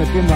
el conejo se va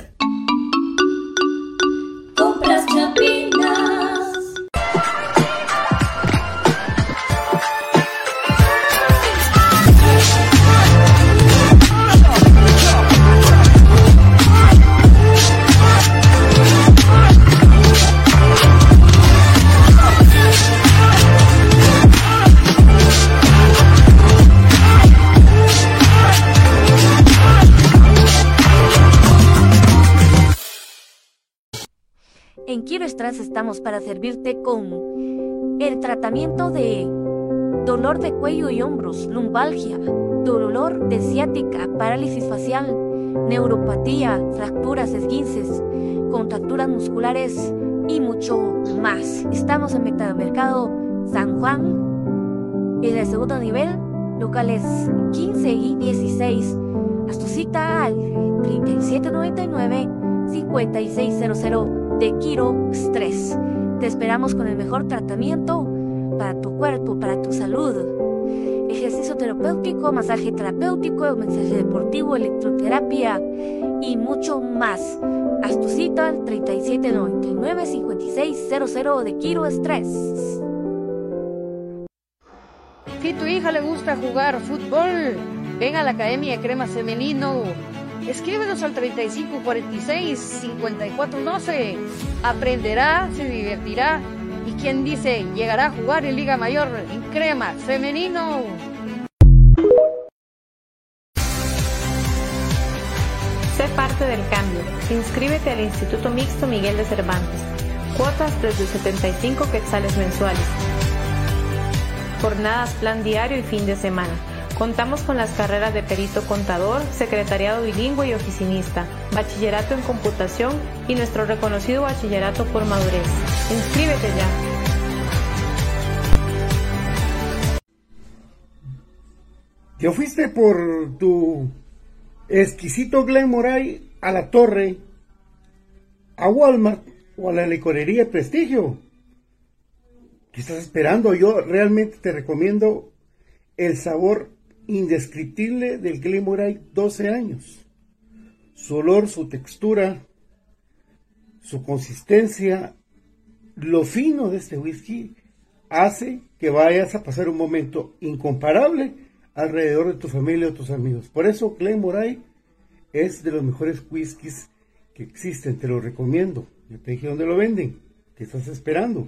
Estamos para servirte con el tratamiento de dolor de cuello y hombros, lumbalgia, dolor de ciática, parálisis facial, neuropatía, fracturas, esguinces, contracturas musculares y mucho más. Estamos en Mercado San Juan, en el segundo nivel, locales 15 y 16. Haz tu cita al 3799 5600 de Kiro Stress. Te esperamos con el mejor tratamiento para tu cuerpo, para tu salud. Ejercicio terapéutico, masaje terapéutico, mensaje deportivo, electroterapia y mucho más. Haz tu cita al 3799-5600 de Kiro Stress. Si tu hija le gusta jugar fútbol, ven a la Academia de Crema Femenino Escríbenos al 3546-5412. Aprenderá, se divertirá y quien dice llegará a jugar en Liga Mayor en crema femenino. Sé parte del cambio. Inscríbete al Instituto Mixto Miguel de Cervantes. Cuotas desde 75 quetzales mensuales. Jornadas, plan diario y fin de semana Contamos con las carreras de perito contador, secretariado bilingüe y oficinista, bachillerato en computación y nuestro reconocido bachillerato por madurez. Inscríbete ya. ¿Te fuiste por tu exquisito Glen Moray a la torre, a Walmart o a la licorería Prestigio? ¿Qué estás esperando? Yo realmente te recomiendo el sabor indescriptible del Glenmorangie 12 años. Su olor, su textura, su consistencia, lo fino de este whisky hace que vayas a pasar un momento incomparable alrededor de tu familia o tus amigos. Por eso Glenmorangie es de los mejores whiskies que existen, te lo recomiendo. Yo te dije dónde lo venden, ¿qué estás esperando?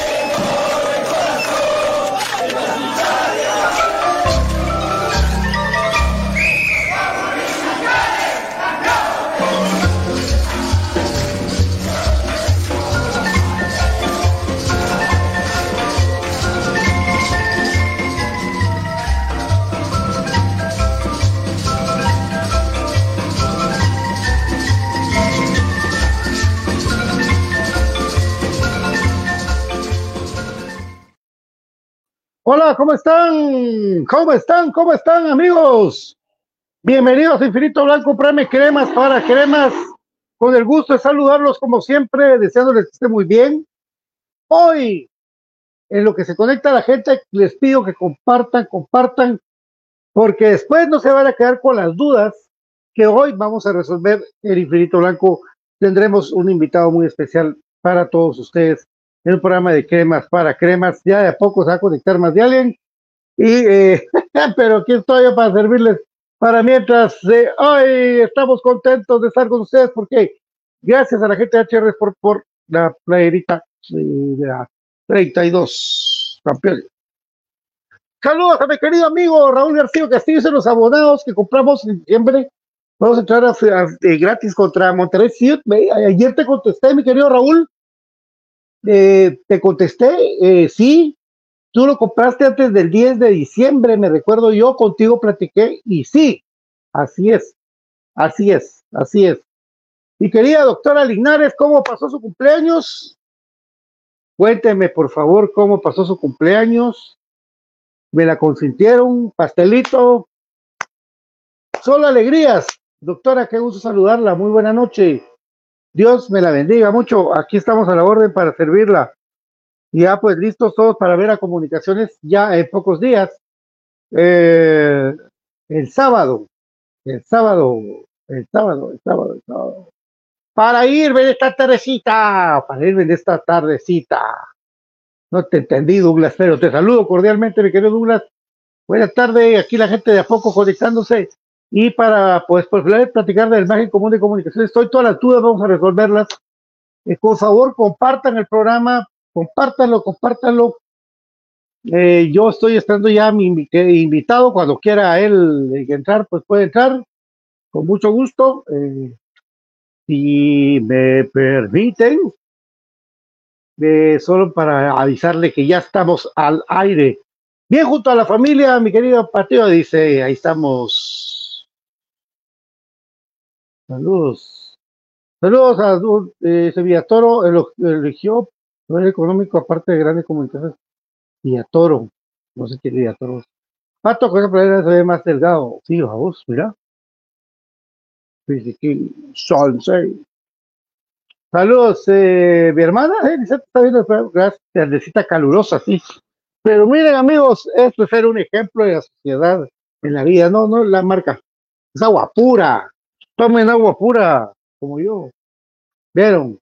¿Cómo están? ¿Cómo están? ¿Cómo están, amigos? Bienvenidos a Infinito Blanco, Preme Cremas para Cremas. Con el gusto de saludarlos como siempre, deseándoles que esté muy bien. Hoy, en lo que se conecta a la gente, les pido que compartan, compartan, porque después no se van a quedar con las dudas que hoy vamos a resolver en Infinito Blanco. Tendremos un invitado muy especial para todos ustedes en un programa de cremas para cremas. Ya de a poco se va a conectar más de alguien. Y, eh, pero aquí estoy yo para servirles para mientras. Eh, hoy estamos contentos de estar con ustedes porque gracias a la gente de HR por, por la playerita de la 32 campeones. Saludos a mi querido amigo Raúl García Castillo y los abonados que compramos en diciembre. Vamos a entrar a, gratis contra Monterrey Ayer te contesté, mi querido Raúl, eh, te contesté, eh, sí, tú lo compraste antes del 10 de diciembre, me recuerdo yo, contigo platiqué y sí, así es, así es, así es. Y querida doctora Linares, ¿cómo pasó su cumpleaños? Cuénteme, por favor, cómo pasó su cumpleaños. ¿Me la consintieron? ¿Pastelito? Solo alegrías. Doctora, qué gusto saludarla. Muy buena noche. Dios me la bendiga mucho. Aquí estamos a la orden para servirla. Ya pues listos todos para ver a comunicaciones ya en pocos días. Eh, el sábado, el sábado, el sábado, el sábado, el sábado. Para irme de esta tardecita, para irme de esta tardecita. No te entendí, Douglas, pero te saludo cordialmente, mi querido Douglas. Buenas tardes, aquí la gente de a poco conectándose. Y para, pues, pues platicar del margen común de comunicación, estoy todas las dudas, vamos a resolverlas. Eh, por favor, compartan el programa, compártanlo, compártanlo. Eh, yo estoy esperando ya mi invitado, cuando quiera él entrar, pues puede entrar, con mucho gusto. Eh, si me permiten, solo para avisarle que ya estamos al aire. Bien, junto a la familia, mi querido partido, dice, ahí estamos Saludos. Saludos a eh, Sevilla Toro, eligió el económico aparte de grandes comunicaciones. Toro, no sé qué es Toro. Pato con esa playera se ve más delgado. Sí, a vos, mira. Saludos, eh, mi hermana, eh, está viendo, gracias, tardecita calurosa, sí. Pero miren, amigos, esto es ser un ejemplo de la sociedad en la vida, no, no la marca. Es agua pura, tomen agua pura, como yo. ¿Vieron?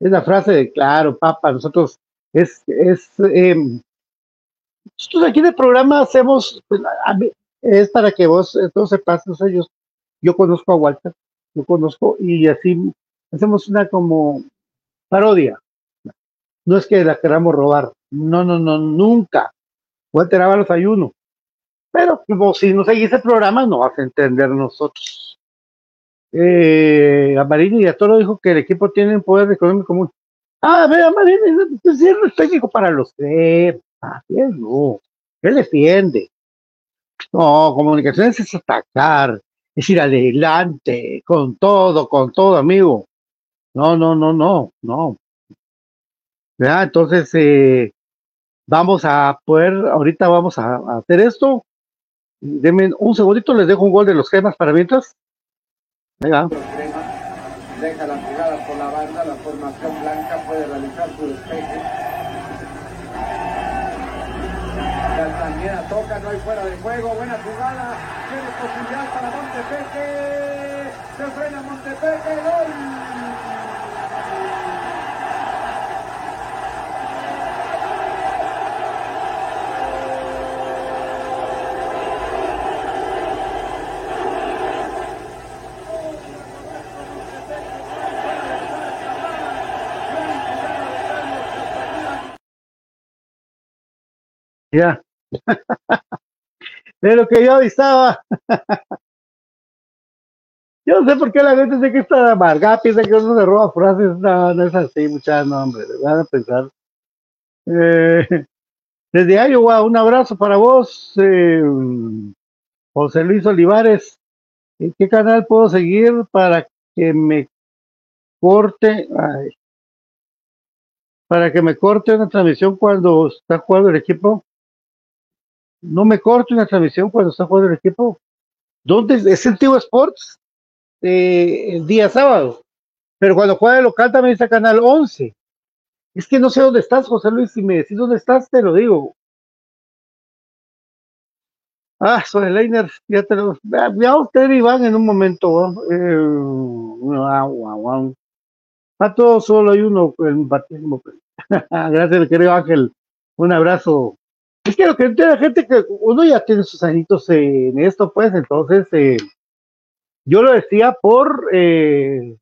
Es la frase de, claro, papá, nosotros es, es, eh, nosotros aquí en el programa hacemos, pues, es para que vos todos sepas, no sé, yo, yo conozco a Walter, lo conozco, y así hacemos una como parodia. No es que la queramos robar, no, no, no, nunca. Walter los ayuno. Pero como si no seguís el programa, no vas a entender nosotros. Eh, Amarini y Toro dijo que el equipo tiene un poder económico común. Ah, ver, Amarini es es técnico para los tres. Así es, no. Él defiende. No, comunicaciones es atacar, es ir adelante, con todo, con todo, amigo. No, no, no, no, no. ¿Ya? Entonces, eh, vamos a poder, ahorita vamos a hacer esto Denme un segundito, les dejo un gol de los gemas para mientras. Venga. Deja la jugada por la banda, la formación blanca puede realizar su despeje. Castañeda toca, no hay fuera de juego, buena jugada, tiene posibilidad para Montepeque, se frena Montepeque, gol. Ya. de lo que yo avisaba. yo no sé por qué la gente dice que está amargada, piensa que uno se roba frases. No, no es así, muchachos, no, hombre, van a pensar. Eh, desde Iowa, un abrazo para vos, eh, José Luis Olivares. ¿En qué canal puedo seguir para que me corte? para que me corte una transmisión cuando está jugando el equipo no me corto una transmisión cuando está jugando el equipo. ¿Dónde es el Tivo Sports? Eh, el día sábado. Pero cuando juega el local también está Canal 11. Es que no sé dónde estás, José Luis. Si me decís dónde estás, te lo digo. Ah, soy Leiner, ya te lo. Ya usted Iván en un momento. Eh, a todos solo hay uno. Gracias, querido Ángel. Un abrazo es que lo que entiende la gente que uno ya tiene sus añitos en esto, pues, entonces eh, yo lo decía por eh,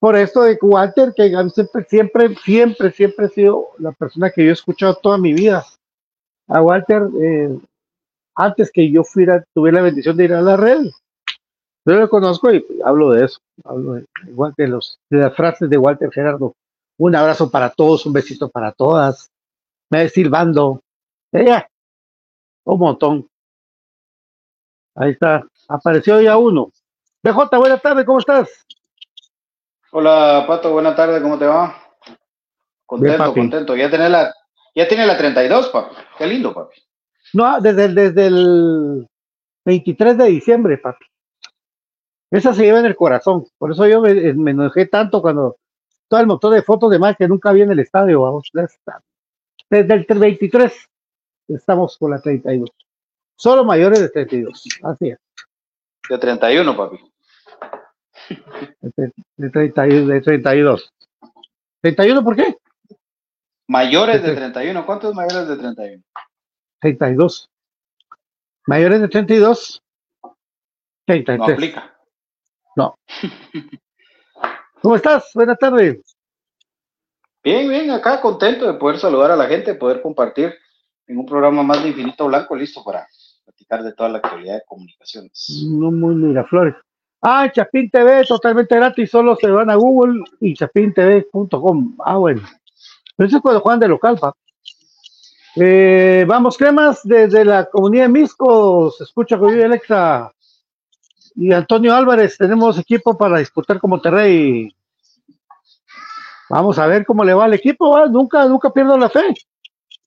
por esto de Walter, que siempre, siempre, siempre, siempre ha sido la persona que yo he escuchado toda mi vida. A Walter, eh, antes que yo fuera, tuve la bendición de ir a la red. Yo lo conozco y hablo de eso, hablo de, de, los, de las frases de Walter Gerardo. Un abrazo para todos, un besito para todas me silbando. Ella, un montón. Ahí está, apareció ya uno. BJ, buenas tardes, ¿cómo estás? Hola, Pato, buenas tardes, ¿cómo te va? Contento, contento. Ya tiene la, ya tiene la 32, papi. Qué lindo, papi. No, desde el, desde el 23 de diciembre, papi. Esa se lleva en el corazón. Por eso yo me, enojé tanto cuando todo el montón de fotos de más que nunca vi en el estadio. Vamos, desde el 23 estamos con la 32. Solo mayores de 32. Así es. De 31, papi. De, de, 30, de 32. ¿31 por qué? Mayores de 31. ¿Cuántos mayores de 31? 32. Mayores de 32. 33. No aplica. No. ¿Cómo estás? Buenas tardes. Bien, bien, acá contento de poder saludar a la gente, poder compartir en un programa más de Infinito Blanco, listo para platicar de toda la actualidad de comunicaciones. No muy Miraflores. Ah, Chapín TV, totalmente gratis, solo se van a Google y chapintv.com. Ah, bueno. Pero eso es cuando juegan de local, pa. Eh, vamos, cremas, desde la comunidad de Misco, se escucha con Alexa y Antonio Álvarez, tenemos equipo para disputar con Monterrey. Vamos a ver cómo le va al equipo, nunca, nunca pierdo la fe.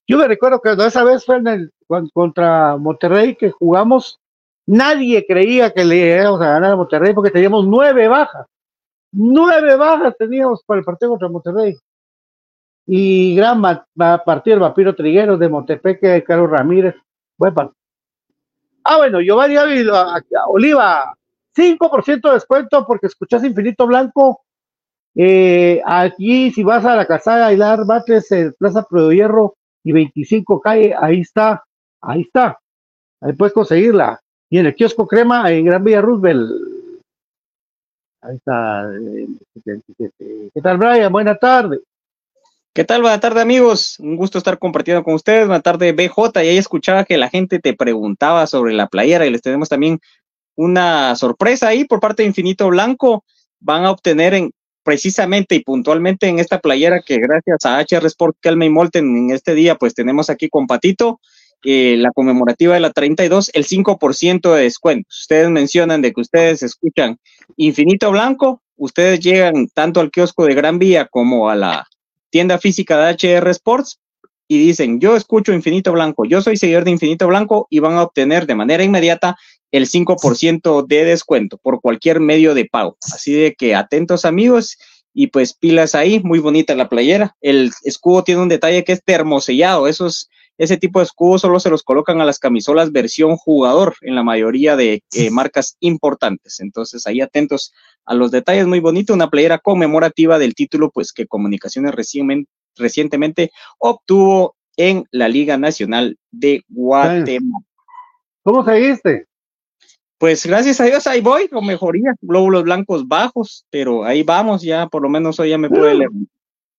Yo me recuerdo que esa vez fue en el, contra Monterrey que jugamos, nadie creía que le íbamos a ganar a Monterrey porque teníamos nueve bajas. Nueve bajas teníamos para el partido contra Monterrey. Y gran partido el vampiro Triguero de Montepeque, Carlos Ramírez. Bueno, ah, bueno, Giovanni Oliva, 5% de descuento porque escuchas Infinito Blanco eh, aquí, si vas a la casada Hilar Batres, en Plaza Pro y 25 calle, ahí está, ahí está, ahí puedes conseguirla. Y en el kiosco crema en Gran Villa Roosevelt. Ahí está. ¿Qué tal, Brian? Buenas tardes. ¿Qué tal? Buenas tardes, amigos. Un gusto estar compartiendo con ustedes. Buenas tardes, BJ. Y ahí escuchaba que la gente te preguntaba sobre la playera y les tenemos también una sorpresa ahí por parte de Infinito Blanco. Van a obtener en precisamente y puntualmente en esta playera que gracias a HR Sport Kelme y Molten en este día pues tenemos aquí con Patito eh, la conmemorativa de la 32 el 5% de descuento. Ustedes mencionan de que ustedes escuchan Infinito Blanco, ustedes llegan tanto al kiosco de Gran Vía como a la tienda física de HR Sports y dicen, yo escucho Infinito Blanco, yo soy seguidor de Infinito Blanco y van a obtener de manera inmediata el 5% de descuento por cualquier medio de pago. Así de que atentos amigos y pues pilas ahí, muy bonita la playera. El escudo tiene un detalle que es termosellado, esos ese tipo de escudos solo se los colocan a las camisolas versión jugador en la mayoría de eh, marcas importantes. Entonces, ahí atentos a los detalles, muy bonito, una playera conmemorativa del título, pues que Comunicaciones recientemente obtuvo en la Liga Nacional de Guatemala. ¿Cómo seguiste? Pues gracias a Dios ahí voy con mejoría, glóbulos blancos bajos, pero ahí vamos, ya por lo menos hoy ya me pude mm.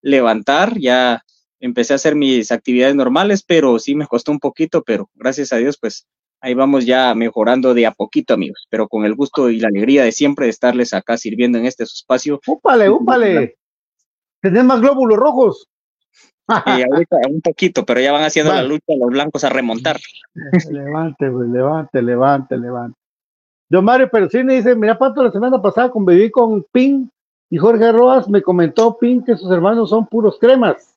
levantar, ya empecé a hacer mis actividades normales, pero sí me costó un poquito, pero gracias a Dios, pues ahí vamos ya mejorando de a poquito, amigos, pero con el gusto y la alegría de siempre de estarles acá sirviendo en este espacio. ¡Úpale, úpale! ¿Tenés más glóbulos rojos? Y ahorita un poquito, pero ya van haciendo la lucha los blancos a remontar. Levante, pues, levante, levante, levante. Yo Mario Percini dice, mira, Pato, la semana pasada conviví con Pin y Jorge Roas me comentó Pin que sus hermanos son puros cremas.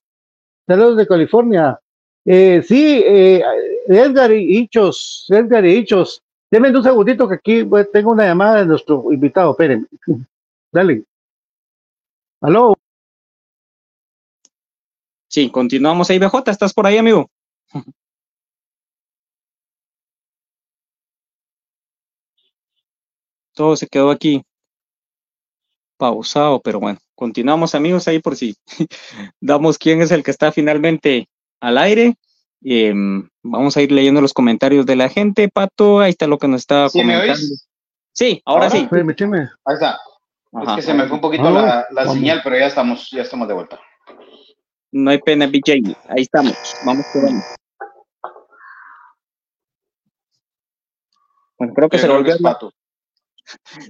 Saludos de California. Eh, sí, eh, Edgar y Hichos, Edgar y Hichos. Denme un segundito que aquí tengo una llamada de nuestro invitado, espérenme. Dale. Aló. Sí, continuamos ahí, BJ, ¿estás por ahí, amigo? Todo se quedó aquí pausado, pero bueno, continuamos amigos ahí por si damos quién es el que está finalmente al aire. Em, vamos a ir leyendo los comentarios de la gente, Pato, ahí está lo que nos está comentando. Sí, ahora, sí. Ahí está. Es que se me fue un poquito la, señal, pero ya estamos, ya estamos de vuelta. No hay pena, BJ. Ahí estamos. Vamos quedando. Bueno, creo que se volvió.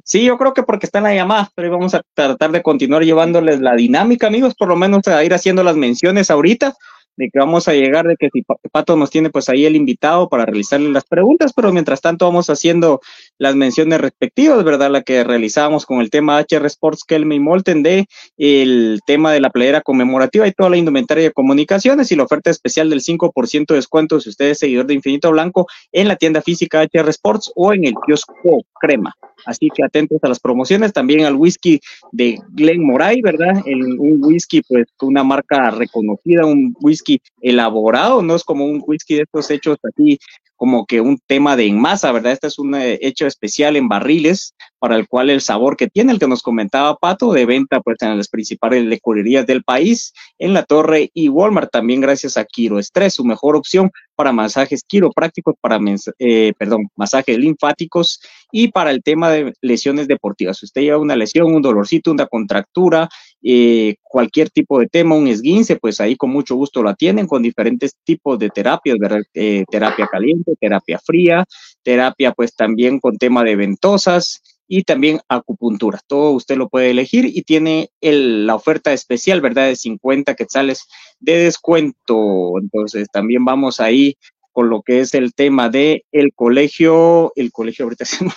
Sí, yo creo que porque está en la llamada, pero vamos a tratar de continuar llevándoles la dinámica, amigos, por lo menos a ir haciendo las menciones ahorita de que vamos a llegar, de que si Pato nos tiene pues ahí el invitado para realizarle las preguntas, pero mientras tanto vamos haciendo las menciones respectivas, ¿verdad? La que realizábamos con el tema HR Sports Kelme y Molten de el tema de la playera conmemorativa y toda la indumentaria de comunicaciones y la oferta especial del 5% de descuento si usted es seguidor de Infinito Blanco en la tienda física HR Sports o en el kiosco Crema. Así que atentos a las promociones, también al whisky de Glen Moray, ¿verdad? un whisky, pues, una marca reconocida, un whisky elaborado, no es como un whisky de estos hechos así como que un tema de en masa, ¿verdad? Este es un eh, hecho especial en barriles para el cual el sabor que tiene, el que nos comentaba Pato, de venta pues en las principales licorerías del país, en la Torre y Walmart, también gracias a Quiro Estrés, su mejor opción para masajes quiroprácticos, para, eh, perdón, masajes linfáticos y para el tema de lesiones deportivas. Si usted lleva una lesión, un dolorcito, una contractura, eh, cualquier tipo de tema, un esguince, pues ahí con mucho gusto lo atienden con diferentes tipos de terapias, ¿verdad? Eh, terapia caliente, terapia fría, terapia pues también con tema de ventosas y también acupuntura. Todo usted lo puede elegir y tiene la oferta especial, ¿verdad? De 50 quetzales de descuento. Entonces también vamos ahí con lo que es el tema de el colegio, el colegio ahorita se me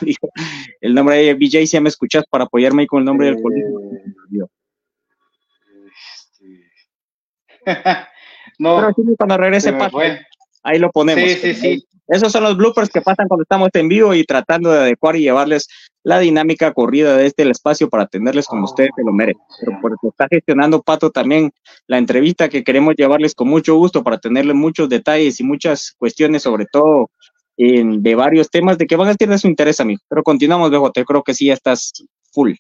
el nombre de BJ, si me escuchas para apoyarme ahí con el nombre del colegio. no. Pero sí, cuando regrese, ahí lo ponemos. Sí, sí, sí. Esos son los bloopers que pasan cuando estamos en vivo y tratando de adecuar y llevarles la dinámica corrida de este espacio para atenderles como ustedes se lo merecen. Pero porque está gestionando Pato también la entrevista que queremos llevarles con mucho gusto para tenerle muchos detalles y muchas cuestiones, sobre todo en, de varios temas de que van a ser de su interés a mí. Pero continuamos, luego, te creo que sí, ya estás full.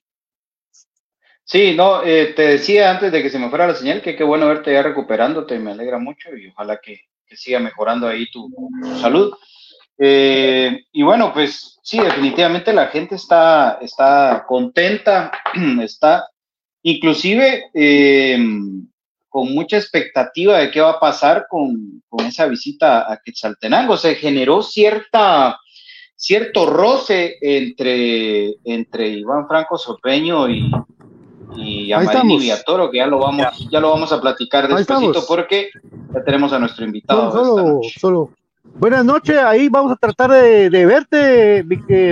Sí, no, eh, te decía antes de que se me fuera la señal que qué bueno verte ya recuperándote, me alegra mucho y ojalá que, siga mejorando ahí tu, salud. Eh, y bueno, pues sí, definitivamente la gente está, está contenta, está inclusive eh, con mucha expectativa de qué va a pasar con, con, esa visita a Quetzaltenango. Se generó cierta, cierto roce entre, entre Iván Franco Sopeño y, y a Marini Viatoro, que ya lo vamos, ya. lo vamos a platicar despacito porque ya tenemos a nuestro invitado. Solo, solo, Buenas noches, ahí vamos a tratar de, verte,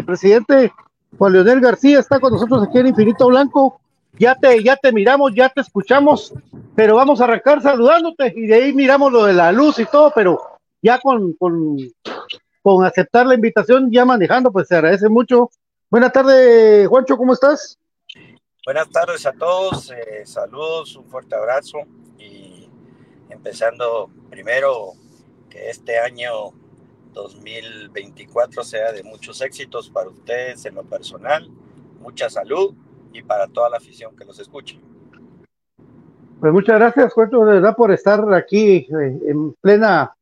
presidente Juan Leonel García está con nosotros aquí en Infinito Blanco. Ya te, ya te miramos, ya te escuchamos, pero vamos a arrancar saludándote y de ahí miramos lo de la luz y todo, pero ya con, con, con aceptar la invitación, ya manejando, pues se agradece mucho. Buenas tardes, Juancho, ¿cómo estás? Buenas tardes a todos, eh, saludos, un fuerte abrazo y empezando primero que este año 2024 sea de muchos éxitos para ustedes en lo personal, mucha salud y para toda la afición que los escuche. Pues muchas gracias, Cuento, de verdad, por estar aquí eh, en plena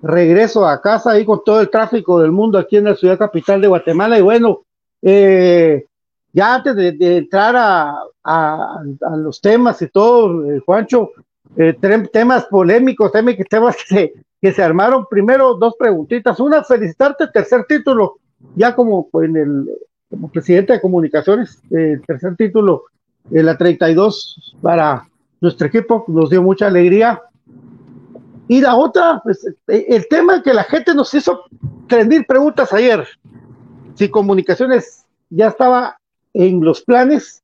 regreso a casa ahí con todo el tráfico del mundo aquí en la ciudad capital de Guatemala. Y bueno, eh, ya antes de, entrar a, los temas y todo, eh, Juancho, temas polémicos, temas, que se, que se armaron. Primero, dos preguntitas. Una, felicitarte, tercer título, ya como en el como presidente de comunicaciones, el tercer título, de la 32 para nuestro equipo, nos dio mucha alegría. Y la otra, pues, el tema que la gente nos hizo tres mil preguntas ayer, si comunicaciones ya estaba en los planes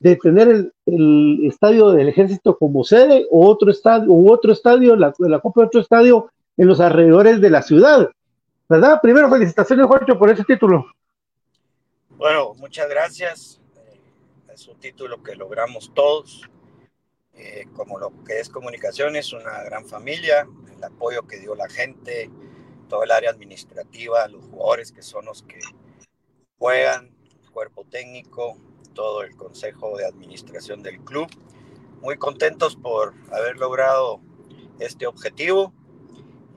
de tener el, estadio del ejército como sede o otro estadio, u otro estadio, la, la Copa de otro estadio en los alrededores de la ciudad. ¿Verdad? Primero, felicitaciones, Juancho, por ese título. Bueno, muchas gracias. Eh, es un título que logramos todos. Eh, como lo que es comunicaciones, una gran familia, el apoyo que dio la gente, todo el área administrativa, los jugadores que son los que juegan, el cuerpo técnico, todo el consejo de administración del club. Muy contentos por haber logrado este objetivo.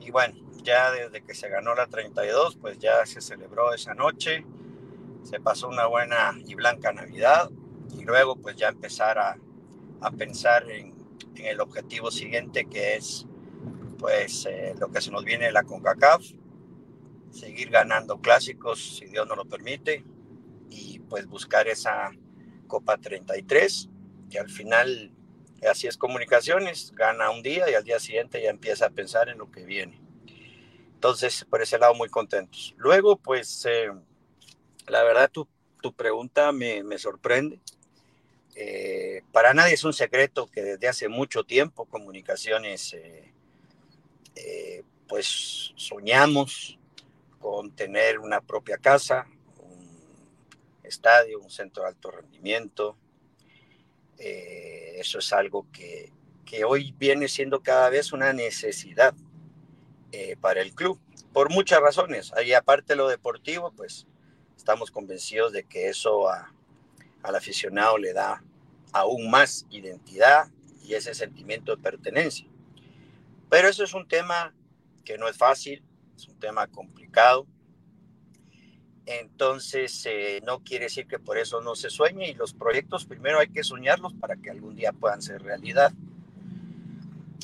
Y bueno, ya desde que se ganó la 32, pues ya se celebró esa noche se pasó una buena y blanca Navidad y luego pues ya empezar a, a pensar en, el objetivo siguiente que es pues eh, lo que se nos viene de la CONCACAF, seguir ganando clásicos si Dios nos lo permite y pues buscar esa Copa 33 que al final así es comunicaciones, gana un día y al día siguiente ya empieza a pensar en lo que viene. Entonces, por ese lado, muy contentos. Luego, pues, eh, la verdad, tu, tu pregunta me, me sorprende. Eh, para nadie es un secreto que desde hace mucho tiempo comunicaciones, eh, pues soñamos con tener una propia casa, estadio, un centro de alto rendimiento. eso es algo que, que, hoy viene siendo cada vez una necesidad para el club, por muchas razones. Ahí aparte de lo deportivo, pues estamos convencidos de que eso al aficionado le da aún más identidad y ese sentimiento de pertenencia. Pero eso es un tema que no es fácil, es un tema complicado. Entonces, eh, no quiere decir que por eso no se sueñe y los proyectos primero hay que soñarlos para que algún día puedan ser realidad.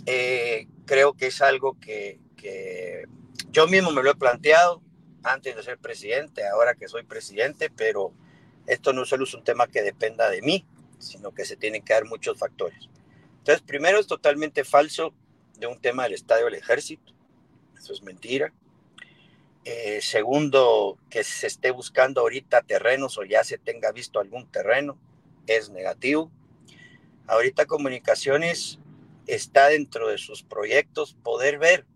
Eh, creo que es algo que, que yo mismo me lo he planteado, antes de ser presidente, ahora que soy presidente, pero esto no solo es un tema que dependa de mí, sino que se tienen que dar muchos factores. Entonces, primero es totalmente falso de un tema del Estadio del Ejército, eso es mentira. Eh, segundo, que se esté buscando ahorita terrenos o ya se tenga visto algún terreno, es negativo. Ahorita comunicaciones está dentro de sus proyectos poder ver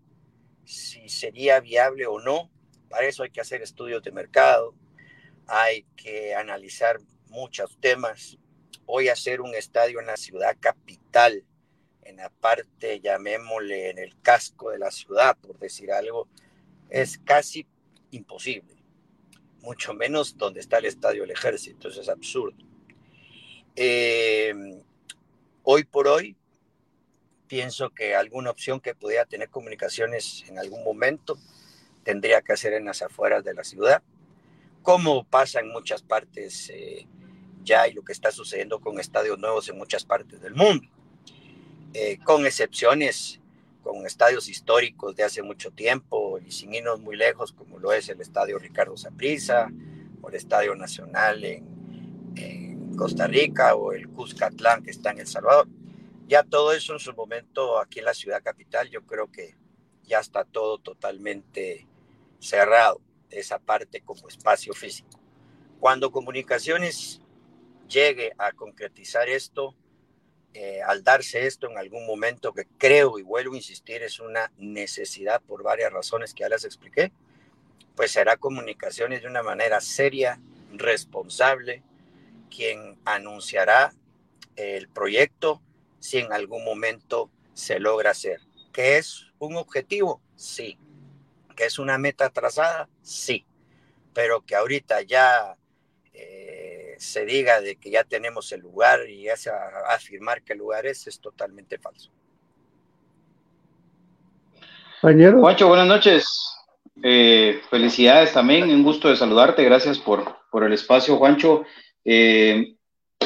si sería viable o no para eso hay que hacer estudios de mercado, hay que analizar muchos temas. Hoy hacer un estadio en la ciudad capital, en la parte, llamémosle, en el casco de la ciudad, por decir algo, es casi imposible. Mucho menos donde está el estadio del ejército, es absurdo. Eh, hoy por hoy, pienso que alguna opción que pudiera tener comunicaciones en algún momento tendría que hacer en las afueras de la ciudad, como pasa en muchas partes eh, ya y lo que está sucediendo con estadios nuevos en muchas partes del mundo, eh, con excepciones con estadios históricos de hace mucho tiempo y sin irnos muy lejos, como lo es el Estadio Ricardo Saprissa o el Estadio Nacional en, en Costa Rica o el Cuscatlán que está en El Salvador. Ya todo eso en su momento aquí en la ciudad capital, yo creo que ya está todo totalmente cerrado esa parte como espacio físico. Cuando comunicaciones llegue a concretizar esto, eh, al darse esto en algún momento, que creo y vuelvo a insistir, es una necesidad por varias razones que ya les expliqué, pues será comunicaciones de una manera seria, responsable, quien anunciará el proyecto si en algún momento se logra hacer. ¿Que es un objetivo? Sí. ¿Que es una meta trazada? Sí. Pero que ahorita ya se diga de que ya tenemos el lugar y ya se afirmar que el lugar es, es totalmente falso. Juancho, buenas noches. Eh, felicidades también, un gusto de saludarte, gracias por, por el espacio, Juancho. Eh,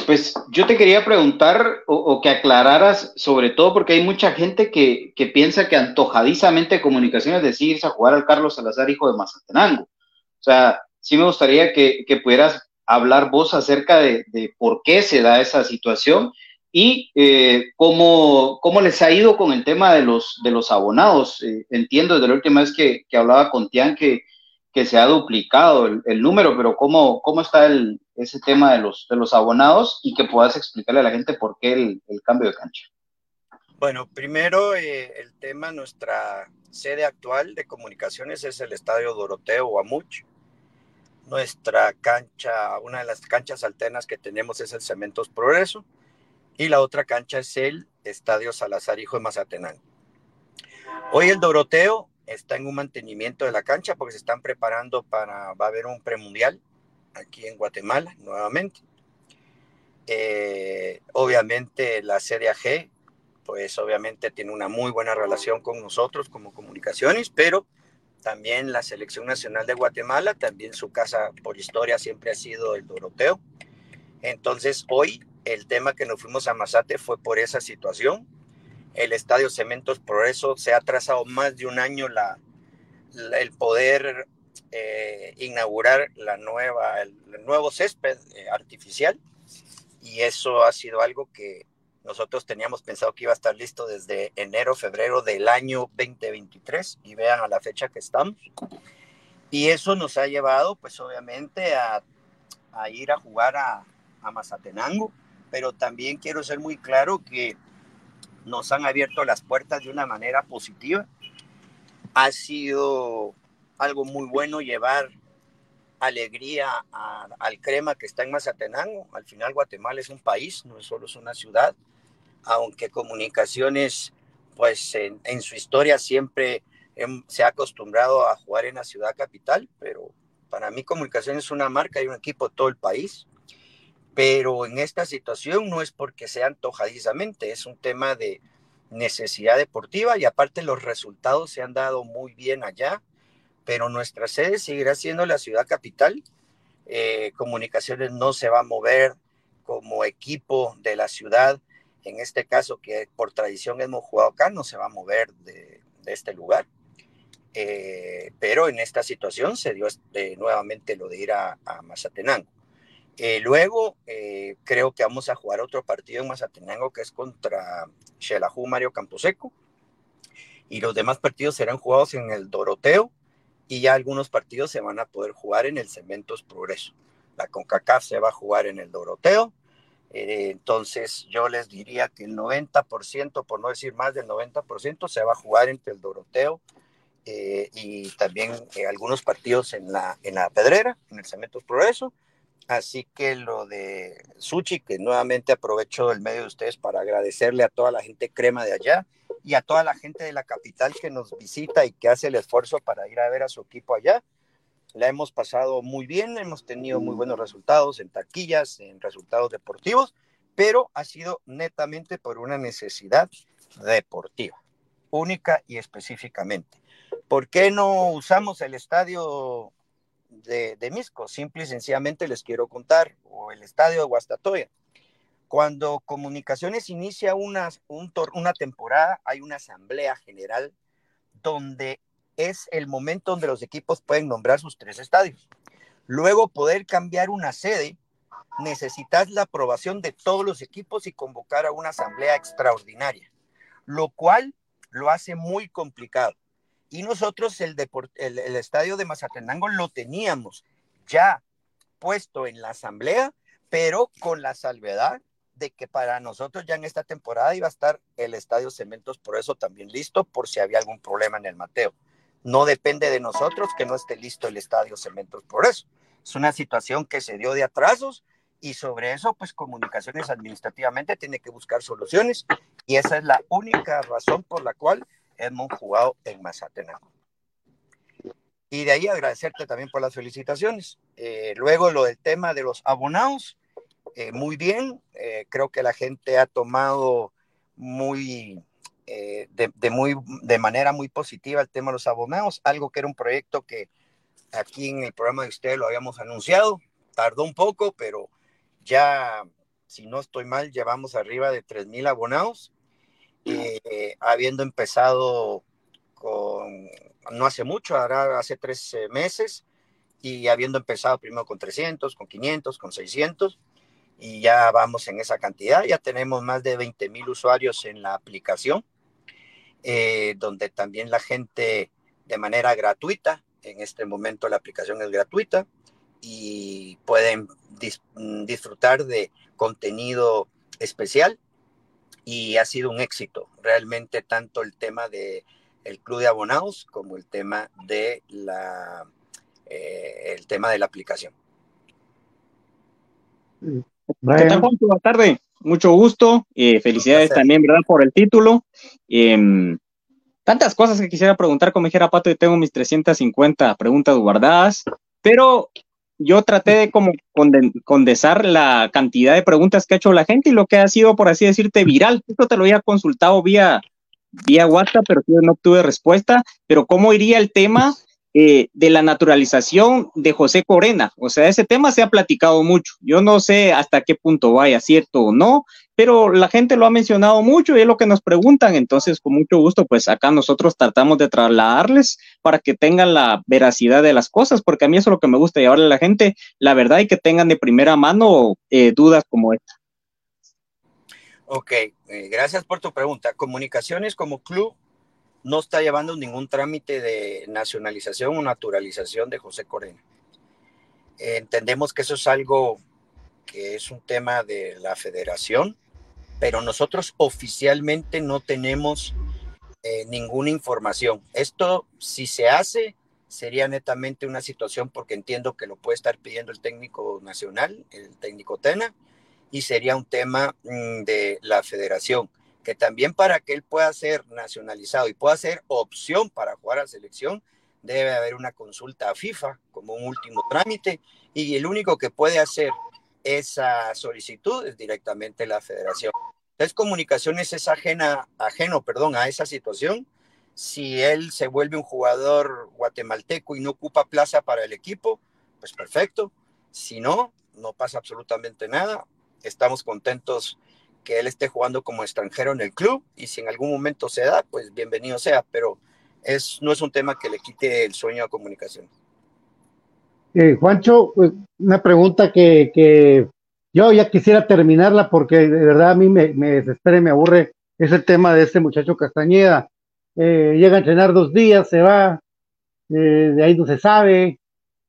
pues yo te quería preguntar o, que aclararas, sobre todo porque hay mucha gente que, que piensa que antojadizamente comunicaciones decir irse a jugar al Carlos Salazar, hijo de Mazatenango. O sea, sí me gustaría que, que pudieras hablar vos acerca de, por qué se da esa situación y eh, cómo, cómo, les ha ido con el tema de los, de los abonados. Eh, entiendo desde la última vez que, que hablaba con Tian que, que se ha duplicado el, número, pero ¿cómo, cómo está el, ese tema de los, de los abonados y que puedas explicarle a la gente por qué el, el cambio de cancha? Bueno, primero eh, el tema, nuestra sede actual de comunicaciones es el Estadio Doroteo Guamuch. Nuestra cancha, una de las canchas alternas que tenemos es el Cementos Progreso y la otra cancha es el Estadio Salazar Hijo de Mazatenán. Hoy el Doroteo está en un mantenimiento de la cancha porque se están preparando para, va a haber un premundial aquí en Guatemala nuevamente. Eh, obviamente la CDAG, pues obviamente tiene una muy buena relación con nosotros como comunicaciones, pero también la Selección Nacional de Guatemala, también su casa por historia siempre ha sido el Doroteo. Entonces hoy el tema que nos fuimos a Mazate fue por esa situación. El Estadio Cementos Progreso se ha trazado más de un año la, el poder eh, inaugurar la nueva, el, nuevo césped eh, artificial y eso ha sido algo que nosotros teníamos pensado que iba a estar listo desde enero, febrero del año 2023 y vean a la fecha que estamos. Y eso nos ha llevado pues obviamente a, a ir a jugar a, a Mazatenango, pero también quiero ser muy claro que nos han abierto las puertas de una manera positiva. Ha sido algo muy bueno llevar alegría al crema que está en Mazatenango. Al final Guatemala es un país, no es solo es una ciudad, aunque comunicaciones, pues en, su historia siempre se ha acostumbrado a jugar en la ciudad capital, pero para mí comunicaciones es una marca y un equipo todo el país pero en esta situación no es porque sea antojadizamente, es un tema de necesidad deportiva y aparte los resultados se han dado muy bien allá, pero nuestra sede seguirá siendo la ciudad capital. Eh, comunicaciones no se va a mover como equipo de la ciudad, en este caso que por tradición hemos jugado acá, no se va a mover de, este lugar. Eh, pero en esta situación se dio este, nuevamente lo de ir a, Mazatenango. Eh, luego, eh, creo que vamos a jugar otro partido en Mazatenango que es contra Xelajú Mario Camposeco. Y los demás partidos serán jugados en el Doroteo y ya algunos partidos se van a poder jugar en el Cementos Progreso. La CONCACAF se va a jugar en el Doroteo. Eh, entonces, yo les diría que el 90%, por no decir más del 90%, se va a jugar entre el Doroteo y también algunos partidos en la, en la Pedrera, en el Cementos Progreso Así que lo de Suchi, que nuevamente aprovecho el medio de ustedes para agradecerle a toda la gente crema de allá y a toda la gente de la capital que nos visita y que hace el esfuerzo para ir a ver a su equipo allá. La hemos pasado muy bien, hemos tenido muy buenos resultados en taquillas, en resultados deportivos, pero ha sido netamente por una necesidad deportiva, única y específicamente. ¿Por qué no usamos el estadio de, de, Misco. Simple y sencillamente les quiero contar, o el estadio de Guastatoya. Cuando Comunicaciones inicia una, un una temporada, hay una asamblea general donde es el momento donde los equipos pueden nombrar sus tres estadios. Luego, poder cambiar una sede, necesitas la aprobación de todos los equipos y convocar a una asamblea extraordinaria, lo cual lo hace muy complicado. Y nosotros el, el, el estadio de Mazatenango lo teníamos ya puesto en la asamblea, pero con la salvedad de que para nosotros ya en esta temporada iba a estar el estadio Cementos por eso también listo por si había algún problema en el Mateo. No depende de nosotros que no esté listo el estadio Cementos por eso. Es una situación que se dio de atrasos y sobre eso pues comunicaciones administrativamente tiene que buscar soluciones y esa es la única razón por la cual Edmond jugado en Mazatenango. Y de ahí agradecerte también por las felicitaciones. Eh, luego lo del tema de los abonados, eh, muy bien, eh, creo que la gente ha tomado muy, de, muy, de manera muy positiva el tema de los abonados, algo que era un proyecto que aquí en el programa de ustedes lo habíamos anunciado, tardó un poco, pero ya, si no estoy mal, llevamos arriba de 3.000 abonados, habiendo empezado con no hace mucho, ahora hace tres eh, meses, y habiendo empezado primero con 300, con 500, con 600, y ya vamos en esa cantidad, ya tenemos más de 20 mil usuarios en la aplicación, eh, donde también la gente de manera gratuita, en este momento la aplicación es gratuita, y pueden mm, disfrutar de contenido especial y ha sido un éxito realmente tanto el tema de el club de abonados como el tema de la, eh, el tema de la aplicación. Buenas tardes, mucho gusto, eh, felicidades también, ¿verdad? Por el título. Em, tantas cosas que quisiera preguntar, como dijera Pato, tengo mis 350 preguntas guardadas, pero yo traté de como condensar la cantidad de preguntas que ha hecho la gente y lo que ha sido, por así decirte, viral. Esto te lo había consultado vía vía WhatsApp, pero no obtuve respuesta. Pero ¿cómo iría el tema eh, de la naturalización de José Corena? O sea, ese tema se ha platicado mucho. Yo no sé hasta qué punto vaya, cierto o no, pero la gente lo ha mencionado mucho y es lo que nos preguntan. Entonces, con mucho gusto, pues acá nosotros tratamos de trasladarles para que tengan la veracidad de las cosas, porque a mí eso es lo que me gusta llevarle a la gente la verdad y que tengan de primera mano eh, dudas como esta. Ok, eh, gracias por tu pregunta. Comunicaciones como club no está llevando ningún trámite de nacionalización o naturalización de José Corena. entendemos que eso es algo que es un tema de la federación, pero nosotros oficialmente no tenemos eh, ninguna información. Esto, si se hace, sería netamente una situación porque entiendo que lo puede estar pidiendo el técnico nacional, el técnico Tena, y sería un tema mm, de la federación, que también para que él pueda ser nacionalizado y pueda ser opción para jugar a selección, debe haber una consulta a FIFA como un último trámite y el único que puede hacer esa solicitud es directamente la federación. Entonces, comunicaciones es ajena, ajeno perdón, a esa situación. Si él se vuelve un jugador guatemalteco y no ocupa plaza para el equipo, pues perfecto. Si no, no pasa absolutamente nada estamos contentos que él esté jugando como extranjero en el club y si en algún momento se da, pues bienvenido sea, pero es, no es un tema que le quite el sueño a comunicación. Eh, Juancho, pues, una pregunta que, yo ya quisiera terminarla porque de verdad a mí me, desespera y me aburre, es el tema de este muchacho Castañeda. Eh, llega a entrenar dos días, se va, eh, de ahí no se sabe,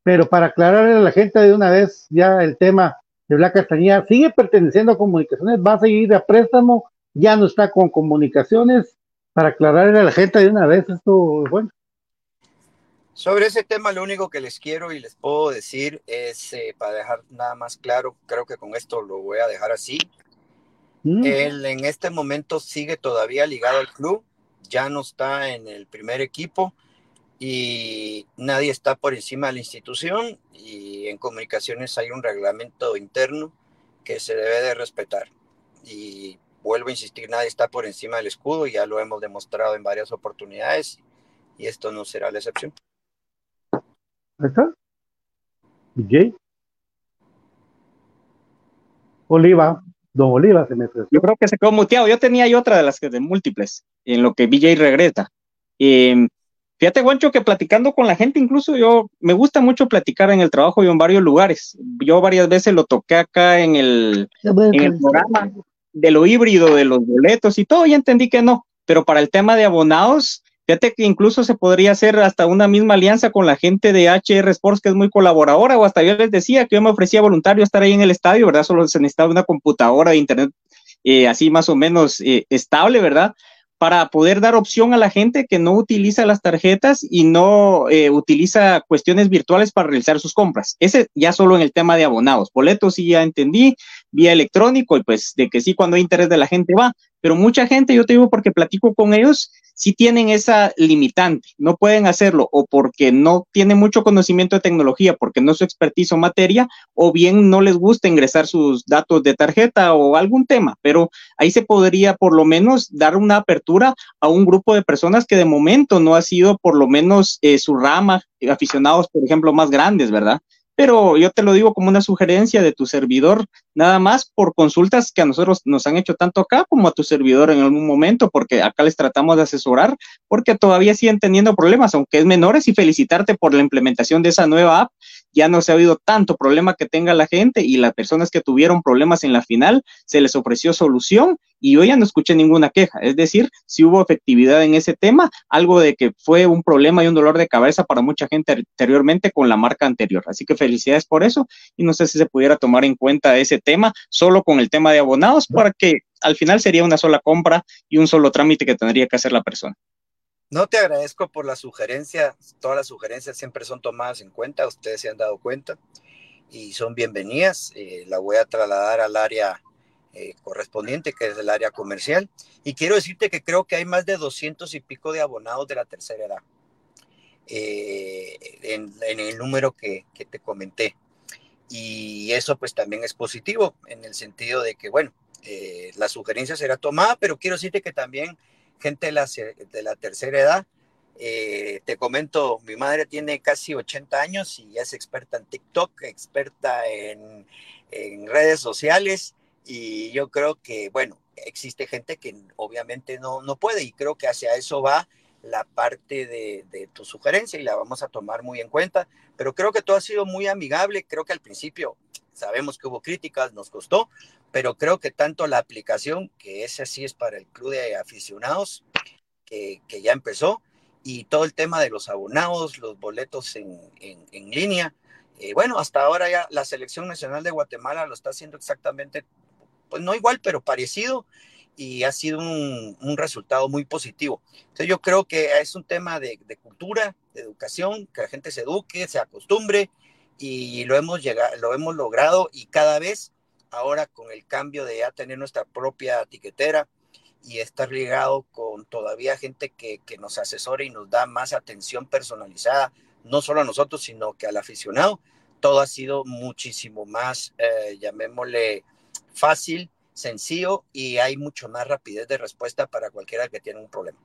pero para aclararle a la gente de una vez ya el tema, de Blanca Castañeda sigue perteneciendo a comunicaciones, va a seguir a préstamo, ya no está con comunicaciones, para aclararle a la gente de una vez esto, bueno. Sobre ese tema, lo único que les quiero y les puedo decir es, eh, para dejar nada más claro, creo que con esto lo voy a dejar así. Mm. Él en este momento sigue todavía ligado al club, ya no está en el primer equipo y nadie está por encima de la institución y en comunicaciones hay un reglamento interno que se debe de respetar. Y vuelvo a insistir, nadie está por encima del escudo, ya lo hemos demostrado en varias oportunidades y esto no será la excepción. ¿Está? ¿Jay? Oliva, don Oliva se me Yo creo que se quedó muteado. Yo tenía ahí otra de las que de múltiples, en lo que BJ regresa. Eh, Fíjate, Juancho, que platicando con la gente, incluso yo me gusta mucho platicar en el trabajo y en varios lugares. Yo varias veces lo toqué acá en el, en el programa de lo híbrido, de los boletos y todo, y entendí que no. Pero para el tema de abonados, fíjate que incluso se podría hacer hasta una misma alianza con la gente de HR Sports, que es muy colaboradora, o hasta yo les decía que yo me ofrecía voluntario estar ahí en el estadio, ¿verdad? Solo se necesitaba una computadora de internet eh, así más o menos eh, estable, ¿verdad? Para poder dar opción a la gente que no utiliza las tarjetas y no eh, utiliza cuestiones virtuales para realizar sus compras. Ese ya solo en el tema de abonados. Boletos sí ya entendí, vía electrónico y pues de que sí cuando hay interés de la gente va, pero mucha gente, yo te digo porque platico con ellos, sí tienen esa limitante, no pueden hacerlo o porque no tienen mucho conocimiento de tecnología, porque no es su expertise o materia, o bien no les gusta ingresar sus datos de tarjeta o algún tema, pero ahí se podría por lo menos dar una apertura a un grupo de personas que de momento no ha sido por lo menos eh, su rama, aficionados, por ejemplo, más grandes, ¿verdad? Pero yo te lo digo como una sugerencia de tu servidor, nada más por consultas que a nosotros nos han hecho tanto acá como a tu servidor en algún momento, porque acá les tratamos de asesorar, porque todavía siguen teniendo problemas, aunque es menores, y felicitarte por la implementación de esa nueva app ya no se ha habido tanto problema que tenga la gente y las personas que tuvieron problemas en la final se les ofreció solución y yo ya no escuché ninguna queja. Es decir, si hubo efectividad en ese tema, algo de que fue un problema y un dolor de cabeza para mucha gente anteriormente con la marca anterior. Así que felicidades por eso y no sé si se pudiera tomar en cuenta ese tema solo con el tema de abonados para que al final sería una sola compra y un solo trámite que tendría que hacer la persona. No te agradezco por la sugerencia. Todas las sugerencias siempre son tomadas en cuenta. Ustedes se han dado cuenta y son bienvenidas. Eh, la voy a trasladar al área eh, correspondiente, que es el área comercial. Y quiero decirte que creo que hay más de 200 y pico de abonados de la tercera edad eh, en, el número que, te comenté. Y eso pues también es positivo en el sentido de que, bueno, la sugerencia será tomada, pero quiero decirte que también gente de la, de la tercera edad. Eh, te comento, mi madre tiene casi 80 años y es experta en TikTok, experta en, en redes sociales y yo creo que, bueno, existe gente que obviamente no, no puede y creo que hacia eso va la parte de, de, tu sugerencia y la vamos a tomar muy en cuenta, pero creo que todo ha sido muy amigable, creo que al principio sabemos que hubo críticas, nos costó, pero creo que tanto la aplicación, que ese sí es para el club de aficionados, que, que ya empezó, y todo el tema de los abonados, los boletos en, en, línea. Eh, bueno, hasta ahora ya la selección nacional de Guatemala lo está haciendo exactamente, pues no igual, pero parecido, y ha sido un, un resultado muy positivo. Entonces yo creo que es un tema de, de, cultura, de educación, que la gente se eduque, se acostumbre, y lo hemos, llegado, lo hemos logrado, y cada vez ahora con el cambio de ya tener nuestra propia etiquetera y estar ligado con todavía gente que, que nos asesora y nos da más atención personalizada, no solo a nosotros, sino que al aficionado, todo ha sido muchísimo más, eh, llamémosle, fácil, sencillo y hay mucho más rapidez de respuesta para cualquiera que tiene un problema.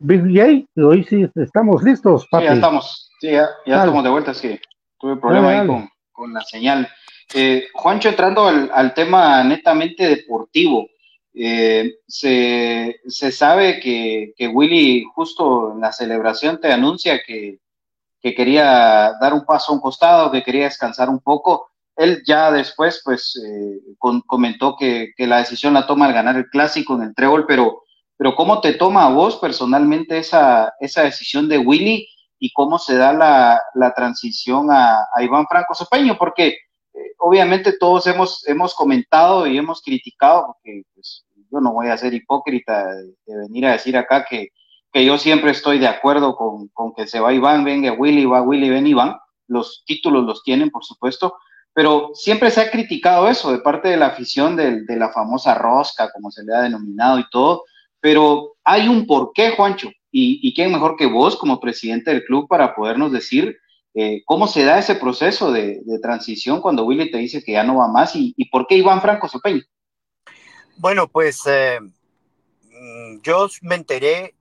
Big hoy sí estamos listos, papi. Sí, ya estamos, sí, ya, estamos de vuelta, sí. Tuve problema ahí con, con, la señal. Eh, Juancho, entrando al, tema netamente deportivo, eh, se, sabe que, Willy justo en la celebración te anuncia que, quería dar un paso a un costado, que quería descansar un poco. Él ya después pues eh, comentó que, la decisión la toma al ganar el clásico en el trébol, pero, pero ¿cómo te toma a vos personalmente esa, esa decisión de Willy y cómo se da la, transición a, a Iván Franco Sopeño? Porque obviamente todos hemos, hemos comentado y hemos criticado, porque pues, yo no voy a ser hipócrita de, venir a decir acá que, que, yo siempre estoy de acuerdo con, con, que se va Iván, venga Willy, va Willy, ven Iván. Los títulos los tienen, por supuesto, pero siempre se ha criticado eso de parte de la afición de, de la famosa rosca, como se le ha denominado y todo, pero hay un porqué, Juancho, y, y quién mejor que vos como presidente del club para podernos decir eh, ¿Cómo se da ese proceso de, transición cuando Willy te dice que ya no va más y, por qué Iván Franco Sopeño? Bueno, pues eh, mm, yo me enteré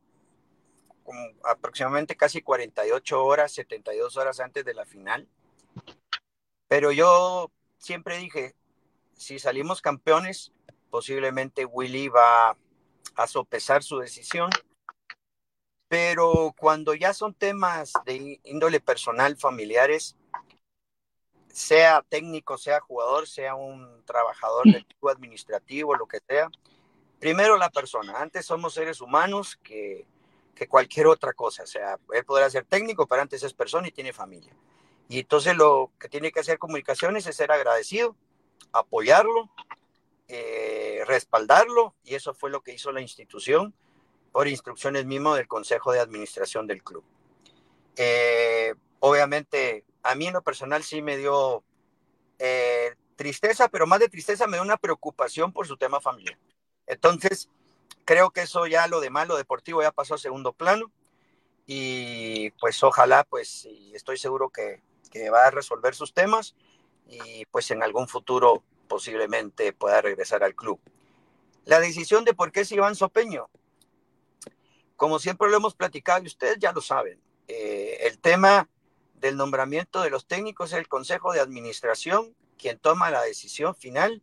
aproximadamente casi 48 horas, 72 horas antes de la final, pero yo siempre dije, si salimos campeones, posiblemente Willy va a sopesar su decisión pero cuando ya son temas de índole personal, familiares, sea técnico, sea jugador, sea un trabajador del equipo administrativo, lo que sea, primero la persona. Antes somos seres humanos que, que cualquier otra cosa. O sea, él podrá ser técnico, pero antes es persona y tiene familia. Y entonces lo que tiene que hacer comunicaciones es ser agradecido, apoyarlo, eh, respaldarlo, y eso fue lo que hizo la institución por instrucciones mismo del Consejo de Administración del club. Eh, obviamente, a mí en lo personal sí me dio eh, tristeza, pero más de tristeza me da una preocupación por su tema familiar. Entonces, creo que eso ya lo demás, lo deportivo ya pasó a segundo plano y pues ojalá, pues y estoy seguro que, que va a resolver sus temas y pues en algún futuro posiblemente pueda regresar al club. La decisión de por qué es Iván Sopeño, como siempre lo hemos platicado y ustedes ya lo saben, eh, el tema del nombramiento de los técnicos es el Consejo de Administración quien toma la decisión final.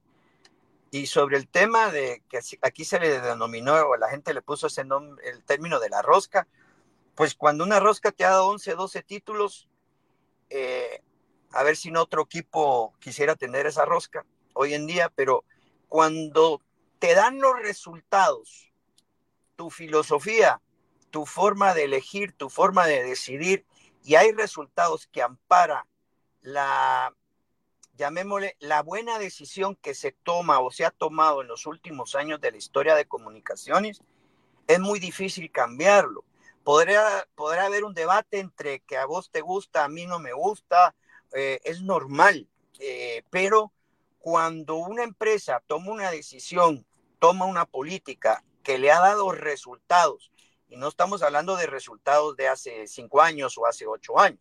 Y sobre el tema de que aquí se le denominó, o la gente le puso ese nombre, el término de la rosca, pues cuando una rosca te ha dado 11, 12 títulos, eh, a ver si no otro equipo quisiera tener esa rosca hoy en día, pero cuando te dan los resultados, tu filosofía, tu forma de elegir, tu forma de decidir, y hay resultados que ampara la, llamémosle, la buena decisión que se toma o se ha tomado en los últimos años de la historia de comunicaciones, es muy difícil cambiarlo. Podría, podrá haber un debate entre que a vos te gusta, a mí no me gusta, eh, es normal, eh, pero cuando una empresa toma una decisión, toma una política que le ha dado resultados, y no estamos hablando de resultados de hace cinco años o hace ocho años,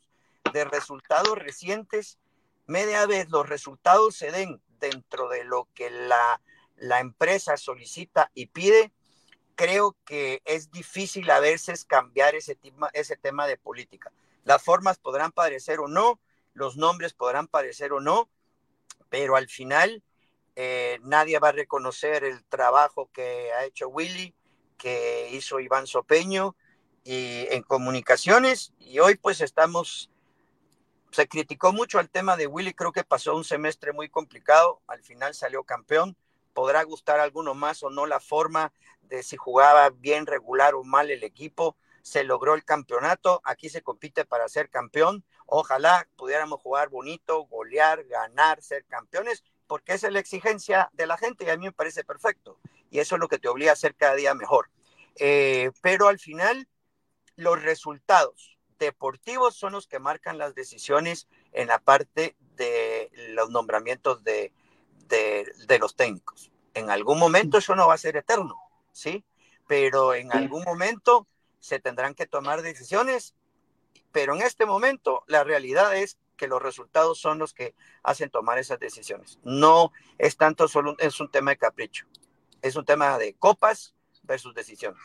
de resultados recientes, media vez los resultados se den dentro de lo que la, la empresa solicita y pide, creo que es difícil a veces cambiar ese tema, ese tema de política. Las formas podrán parecer o no, los nombres podrán parecer o no, pero al final eh, nadie va a reconocer el trabajo que ha hecho Willy, que hizo Iván Sopeño y en comunicaciones y hoy pues estamos se criticó mucho el tema de Willy, creo que pasó un semestre muy complicado, al final salió campeón, podrá gustar a alguno más o no la forma de si jugaba bien, regular o mal el equipo, se logró el campeonato, aquí se compite para ser campeón, ojalá pudiéramos jugar bonito, golear, ganar, ser campeones, porque es la exigencia de la gente y a mí me parece perfecto, y eso es lo que te obliga a ser cada día mejor. Eh, pero al final, los resultados, deportivos son los que marcan las decisiones en la parte de los nombramientos de, de, los técnicos. En algún momento eso no va a ser eterno, ¿sí? Pero en algún momento se tendrán que tomar decisiones, pero en este momento la realidad es que los resultados son los que hacen tomar esas decisiones. No es tanto solo, es un tema de capricho, es un tema de copas versus decisiones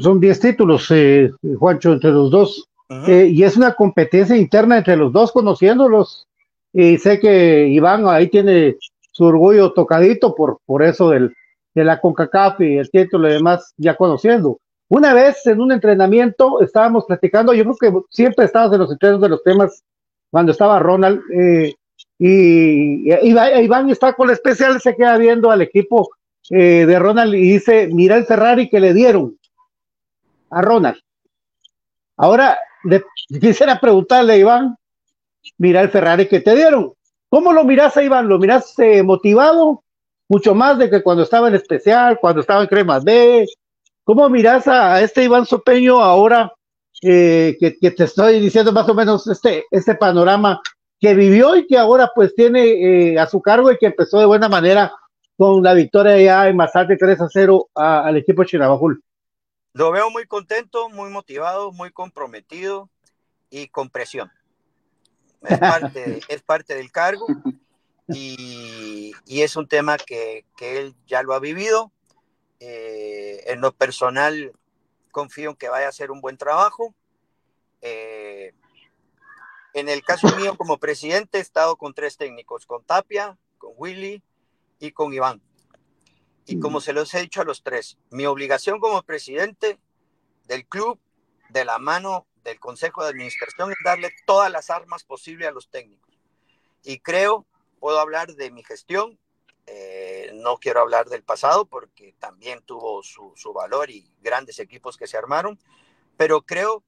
son 10 títulos, eh, Juancho, entre los dos. Eh, y es una competencia interna entre los dos, conociéndolos. Y sé que Iván ahí tiene su orgullo tocadito por, por eso del, de la CONCACAF y el título y demás, ya conociendo. Una vez en un entrenamiento estábamos platicando, yo creo que siempre estábamos en los entrenos de los temas cuando estaba Ronald, eh, y, Iván está con la especial, se queda viendo al equipo de Ronald y dice, mira el Ferrari que le dieron a Ronald. Ahora, quisiera preguntarle a Iván, mira el Ferrari que te dieron. ¿Cómo lo miras a Iván? ¿Lo miras eh, motivado? Mucho más de que cuando estaba en especial, cuando estaba en Cremas B. ¿Cómo miras a, este Iván Sopeño ahora eh, que, te estoy diciendo más o menos este, este panorama que vivió y que ahora pues tiene eh, a su cargo y que empezó de buena manera con la victoria ya en Mazate 3 a 0 al equipo Chinabajul? Lo veo muy contento, muy motivado, muy comprometido y con presión. Es parte, es parte del cargo y, es un tema que, él ya lo ha vivido. Eh, en lo personal, confío en que vaya a hacer un buen trabajo. Eh, en el caso mío, como presidente, he estado con tres técnicos, con Tapia, con Willy y con Iván. Y como se los he dicho a los tres, mi obligación como presidente del club, de la mano del Consejo de Administración, es darle todas las armas posibles a los técnicos. Y creo, puedo hablar de mi gestión, eh, no quiero hablar del pasado porque también tuvo su, su valor y grandes equipos que se armaron, pero creo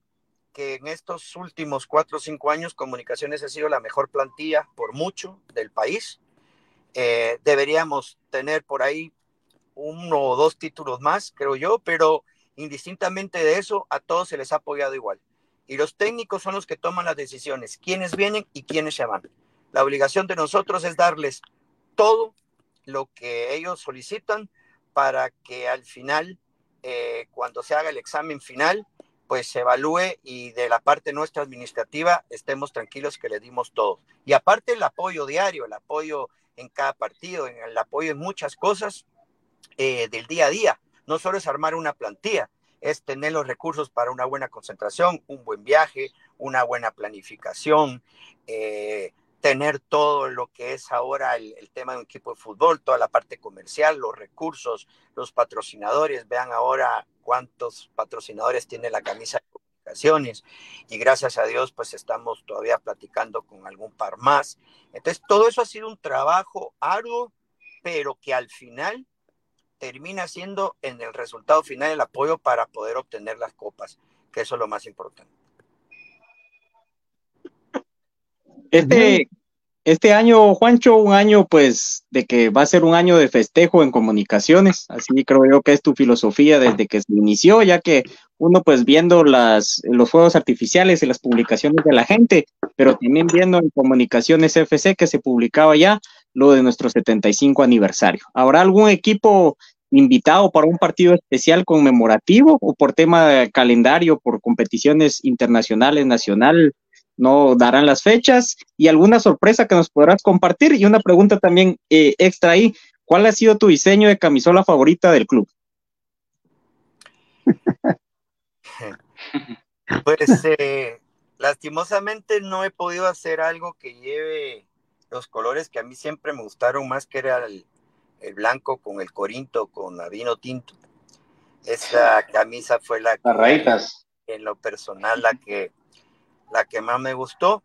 que en estos últimos cuatro o cinco años Comunicaciones ha sido la mejor plantilla por mucho del país. Eh, deberíamos tener por ahí uno o dos títulos más, creo yo, pero indistintamente de eso, a todos se les ha apoyado igual. Y los técnicos son los que toman las decisiones, quiénes vienen y quiénes se van. La obligación de nosotros es darles todo lo que ellos solicitan para que al final, eh, cuando se haga el examen final, pues se evalúe y de la parte nuestra administrativa estemos tranquilos que le dimos todo. Y aparte el apoyo diario, el apoyo en cada partido, el apoyo en muchas cosas eh, del día a día. No solo es armar una plantilla, es tener los recursos para una buena concentración, un buen viaje, una buena planificación, eh, tener todo lo que es ahora el, tema de un equipo de fútbol, toda la parte comercial, los recursos, los patrocinadores. Vean ahora cuántos patrocinadores tiene la camisa de comunicaciones y gracias a Dios pues estamos todavía platicando con algún par más. Entonces todo eso ha sido un trabajo arduo, pero que al final termina siendo en el resultado final el apoyo para poder obtener las copas, que eso es lo más importante. Este, este año, Juancho, un año pues de que va a ser un año de festejo en comunicaciones, así creo yo que es tu filosofía desde que se inició, ya que uno pues viendo las, los fuegos artificiales y las publicaciones de la gente, pero también viendo en comunicaciones FC que se publicaba ya lo de nuestro 75 aniversario. ¿Habrá algún equipo invitado para un partido especial conmemorativo o por tema de calendario, por competiciones internacionales, nacional, no darán las fechas y alguna sorpresa que nos podrás compartir y una pregunta también eh, extra ahí, ¿cuál ha sido tu diseño de camisola favorita del club? Pues eh, lastimosamente no he podido hacer algo que lleve los colores que a mí siempre me gustaron más, que era el, el blanco con el corinto, con la vino tinto. Esa camisa fue la que, raíces. en lo personal, la que, la que más me gustó.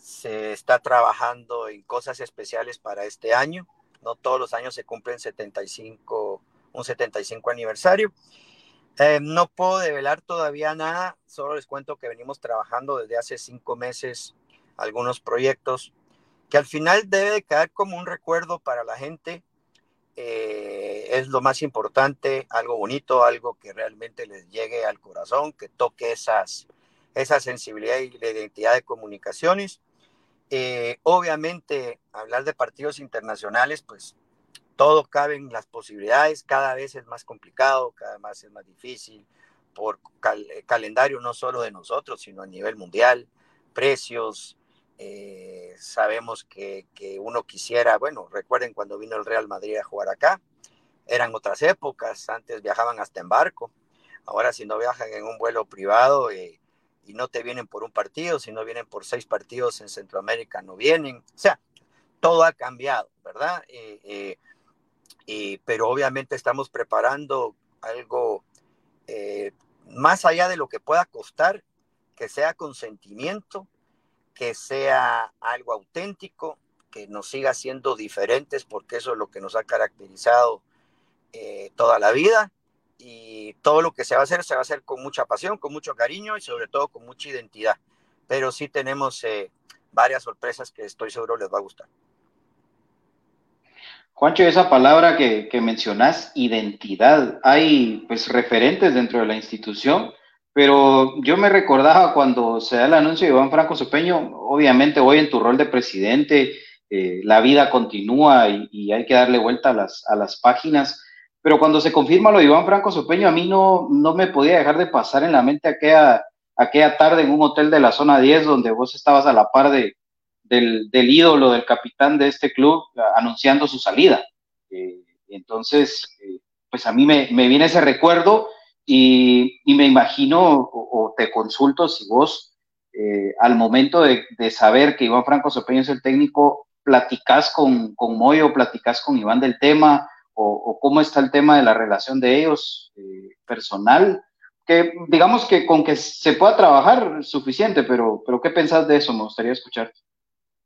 Se está trabajando en cosas especiales para este año. No todos los años se cumplen 75, un 75 aniversario. Eh, no puedo develar todavía nada, solo les cuento que venimos trabajando desde hace cinco meses algunos proyectos que al final debe de quedar como un recuerdo para la gente eh, es lo más importante, algo bonito, algo que realmente les llegue al corazón, que toque esas, esa sensibilidad y la identidad de comunicaciones. Eh, obviamente, hablar de partidos internacionales, pues todo cabe en las posibilidades, cada vez es más complicado, cada vez es más difícil, por cal calendario no solo de nosotros, sino a nivel mundial, precios, eh, sabemos que, que, uno quisiera, bueno, recuerden cuando vino el Real Madrid a jugar acá, eran otras épocas, antes viajaban hasta en barco, ahora si no viajan en un vuelo privado eh, y no te vienen por un partido, si no vienen por seis partidos en Centroamérica, no vienen, o sea, todo ha cambiado, ¿verdad? Eh, eh pero obviamente estamos preparando algo eh, más allá de lo que pueda costar, que sea con sentimiento, que sea algo auténtico, que nos siga siendo diferentes, porque eso es lo que nos ha caracterizado toda la vida. Y todo lo que se va a hacer, se va a hacer con mucha pasión, con mucho cariño y sobre todo con mucha identidad. Pero sí tenemos eh, varias sorpresas que estoy seguro les va a gustar. Juancho, esa palabra que, que identidad, hay pues referentes dentro de la institución pero yo me recordaba cuando se da el anuncio de Iván Franco Sopeño, obviamente hoy en tu rol de presidente, eh, la vida continúa y, y, hay que darle vuelta a las, a las páginas, pero cuando se confirma lo de Iván Franco Sopeño, a mí no, no me podía dejar de pasar en la mente aquella, aquella tarde en un hotel de la zona 10 donde vos estabas a la par de, del, ídolo, del capitán de este club, anunciando su salida. Eh, entonces, eh, pues a mí me, me viene ese recuerdo y, y me imagino, o, o, te consulto si vos, eh, al momento de, de, saber que Iván Franco Sopeño es el técnico, platicás con, con Moyo, platicás con Iván del tema, o, cómo está el tema de la relación de ellos eh, personal, que digamos que con que se pueda trabajar suficiente, pero, pero ¿qué pensás de eso? Me gustaría escuchar.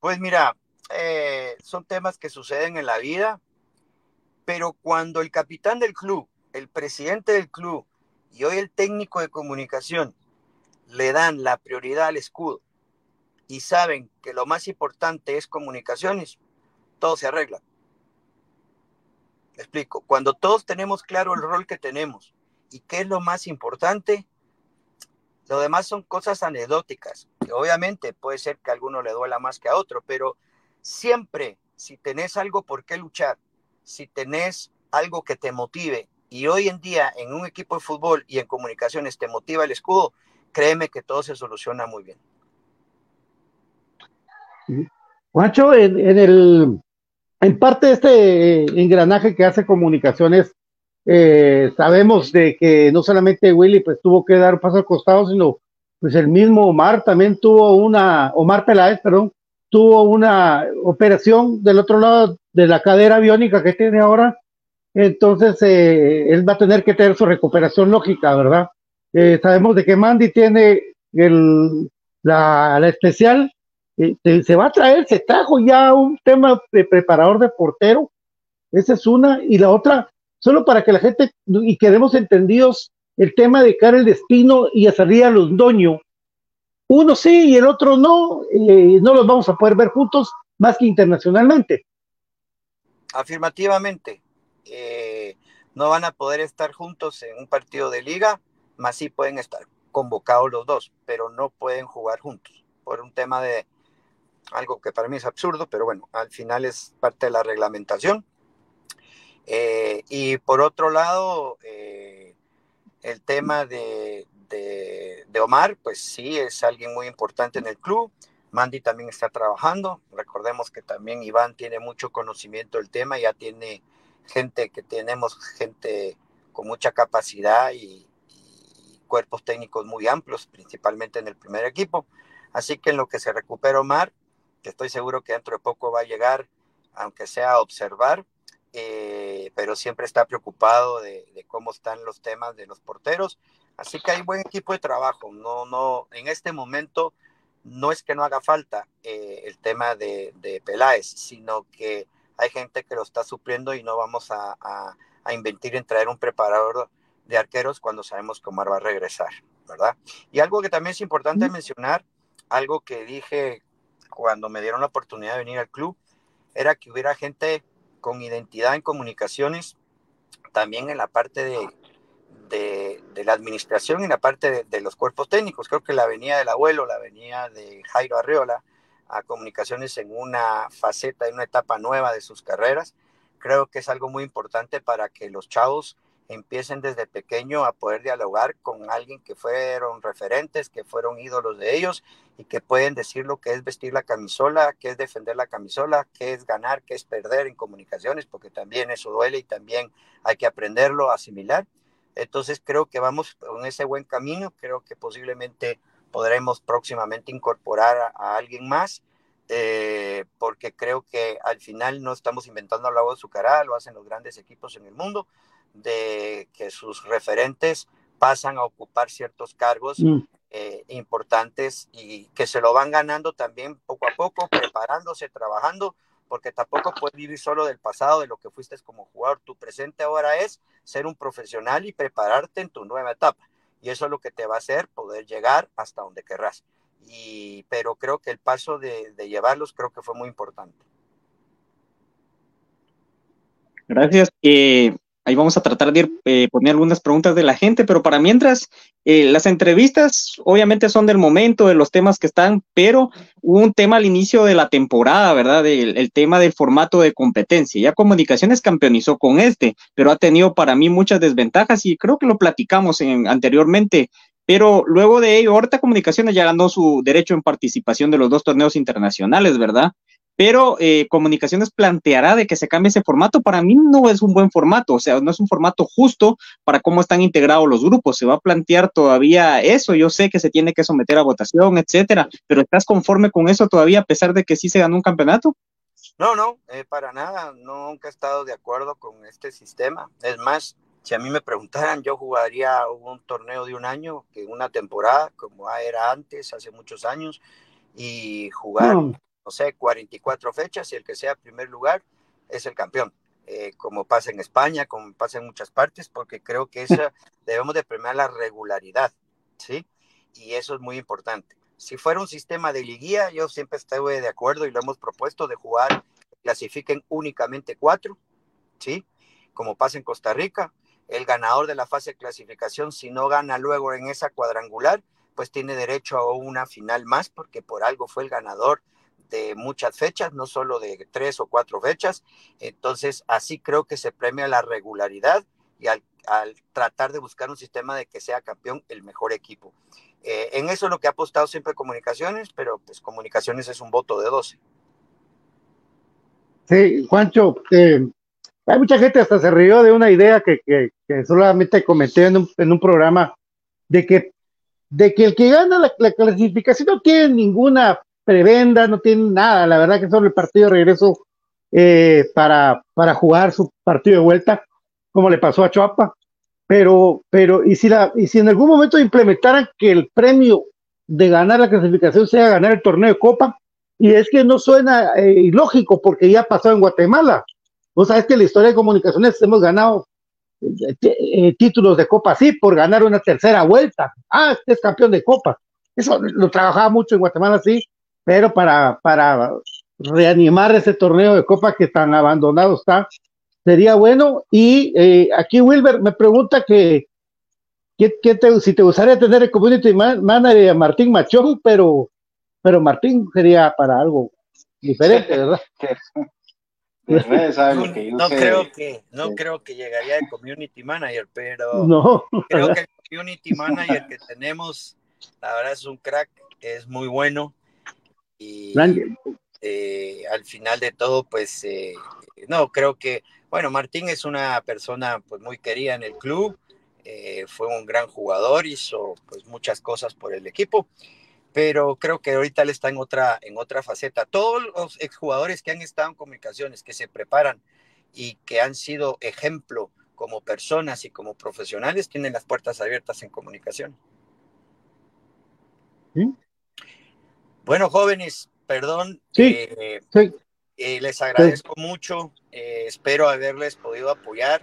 Pues mira, eh, son temas que suceden en la vida, pero cuando el capitán del club, el presidente del club, y hoy el técnico de comunicación le dan la prioridad al escudo y saben que lo más importante es comunicaciones, todo se arregla. Explico, cuando todos tenemos claro el rol que tenemos. Y qué es lo más importante, lo demás son cosas anecdóticas, que obviamente puede ser que a alguno le duela más que a otro, pero siempre, si tenés algo por qué luchar, si tenés algo que te motive, y hoy en día en un equipo de fútbol y en comunicaciones te motiva el escudo, créeme que todo se soluciona muy bien. Juancho, en, el, en parte este engranaje que hace comunicaciones, eh, sabemos de que no solamente Willy pues tuvo que dar un paso al costado, sino pues el mismo Omar también tuvo una, Omar Peláez, perdón, tuvo una operación del otro lado de la cadera biónica que tiene ahora, entonces eh, él va a tener que tener su recuperación lógica, ¿verdad? Eh, sabemos de que Mandy tiene el, la, la especial, se va a traer, se trajo ya un tema de preparador de portero, esa es una, y la otra, solo para que la gente, y quedemos entendidos, el tema de Karel Despino y a Londoño, uno sí y el otro no, eh, no los vamos a poder ver juntos más que internacionalmente. Afirmativamente, eh, no van a poder estar juntos en un partido de liga, más sí pueden estar convocados los dos, pero no pueden jugar juntos por un tema de algo que para mí es absurdo, pero bueno, al final es parte de la reglamentación. Eh, y por otro lado, eh, el tema de, de, de, Omar, pues sí, es alguien muy importante en el club. Mandy también está trabajando. Recordemos que también Iván tiene mucho conocimiento del tema, ya tiene gente que tenemos, gente con mucha capacidad y, cuerpos técnicos muy amplios, principalmente en el primer equipo. Así que en lo que se recupera Omar, que estoy seguro que dentro de poco va a llegar, aunque sea a observar, eh, pero siempre está preocupado de, cómo están los temas de los porteros. Así que hay buen equipo de trabajo. No, no, en este momento no es que no haga falta eh, el tema de, de Peláez, sino que hay gente que lo está supliendo y no vamos a, a, inventir en traer un preparador de arqueros cuando sabemos que Omar va a regresar, ¿verdad? Y algo que también es importante mencionar, algo que dije cuando me dieron la oportunidad de venir al club, era que hubiera gente con identidad en comunicaciones, también en la parte de, de, la administración y en la parte de, de, los cuerpos técnicos. Creo que la venía del abuelo, la venía de Jairo Arreola, a comunicaciones en una faceta, en una etapa nueva de sus carreras. Creo que es algo muy importante para que los chavos empiecen desde pequeño a poder dialogar con alguien que fueron referentes, que fueron ídolos de ellos y que pueden decir lo que es vestir la camisola, qué es defender la camisola, qué es ganar, qué es perder en comunicaciones, porque también eso duele y también hay que aprenderlo, asimilar. Entonces creo que vamos en ese buen camino, creo que posiblemente podremos próximamente incorporar a, alguien más, eh, porque creo que al final no estamos inventando el agua azucarada, lo hacen los grandes equipos en el mundo, de que sus referentes pasan a ocupar ciertos cargos mm. eh, importantes y que se lo van ganando también poco a poco, preparándose, trabajando, porque tampoco puedes vivir solo del pasado, de lo que fuiste como jugador. Tu presente ahora es ser un profesional y prepararte en tu nueva etapa y eso es lo que te va a hacer poder llegar hasta donde querrás. Y, pero creo que el paso de, de llevarlos creo que fue muy importante. Gracias. Eh, Ahí vamos a tratar de ir, eh, poner algunas preguntas de la gente, pero para mientras, eh, las entrevistas obviamente son del momento, de los temas que están, pero hubo un tema al inicio de la temporada, ¿verdad? El, tema del formato de competencia. Ya Comunicaciones campeonizó con este, pero ha tenido para mí muchas desventajas y creo que lo platicamos en, anteriormente. Pero luego de ello, ahorita Comunicaciones ya ganó su derecho en participación de los dos torneos internacionales, ¿verdad? Pero eh, Comunicaciones planteará de que se cambie ese formato. Para mí no es un buen formato, o sea, no es un formato justo para cómo están integrados los grupos. Se va a plantear todavía eso. Yo sé que se tiene que someter a votación, etcétera, pero ¿estás conforme con eso todavía a pesar de que sí se ganó un campeonato? No, no, eh, para nada. Nunca he estado de acuerdo con este sistema. Es más, si a mí me preguntaran, yo jugaría un torneo de un año, que una temporada, como era antes, hace muchos años, y jugar no sé, 44 fechas y el que sea primer lugar es el campeón. Eh, como pasa en España, como pasa en muchas partes, porque creo que esa, debemos de premiar la regularidad, ¿sí? Y eso es muy importante. Si fuera un sistema de liguilla, yo siempre estoy de acuerdo y lo hemos propuesto de jugar, clasifiquen únicamente cuatro, ¿sí? Como pasa en Costa Rica. El ganador de la fase de clasificación, si no gana luego en esa cuadrangular, pues tiene derecho a una final más, porque por algo fue el ganador de muchas fechas, no solo de tres o cuatro fechas. Entonces, así creo que se premia la regularidad y al, tratar de buscar un sistema de que sea campeón el mejor equipo. Eh, en eso es lo que ha apostado siempre Comunicaciones, pero pues Comunicaciones es un voto de 12. Sí, Juancho, eh, hay mucha gente hasta se rió de una idea que, que, solamente comenté en un, en un, programa de que, de que el que gana la, clasificación no tiene ninguna prebenda, no tiene nada, la verdad que solo el partido de regreso eh, para, para jugar su partido de vuelta, como le pasó a Chuapa. Pero, pero, y si la, y si en algún momento implementaran que el premio de ganar la clasificación sea ganar el torneo de Copa, y es que no suena eh, ilógico porque ya pasó en Guatemala. Vos sabés que en la historia de comunicaciones hemos ganado eh, eh, títulos de Copa, sí, por ganar una tercera vuelta. Ah, este es campeón de Copa. Eso lo trabajaba mucho en Guatemala, sí, pero para, para reanimar ese torneo de Copa que tan abandonado está, sería bueno. Y aquí Wilber me pregunta que, si te gustaría tener el community manager a Martín Machón, pero pero Martín sería para algo diferente, ¿verdad? no, creo que no creo que llegaría el community manager, pero creo que el community manager que tenemos, la verdad es un crack, es muy bueno y eh, al final de todo, pues eh, no creo que bueno Martín es una persona pues muy querida en el club, eh, fue un gran jugador, hizo pues muchas cosas por el equipo pero creo que ahorita él está en otra, en otra faceta. Todos los exjugadores que han estado en comunicaciones, que se preparan y que han sido ejemplo como personas y como profesionales, tienen las puertas abiertas en comunicación. Bueno, jóvenes, perdón. Eh, eh, les agradezco mucho. Eh, espero haberles podido apoyar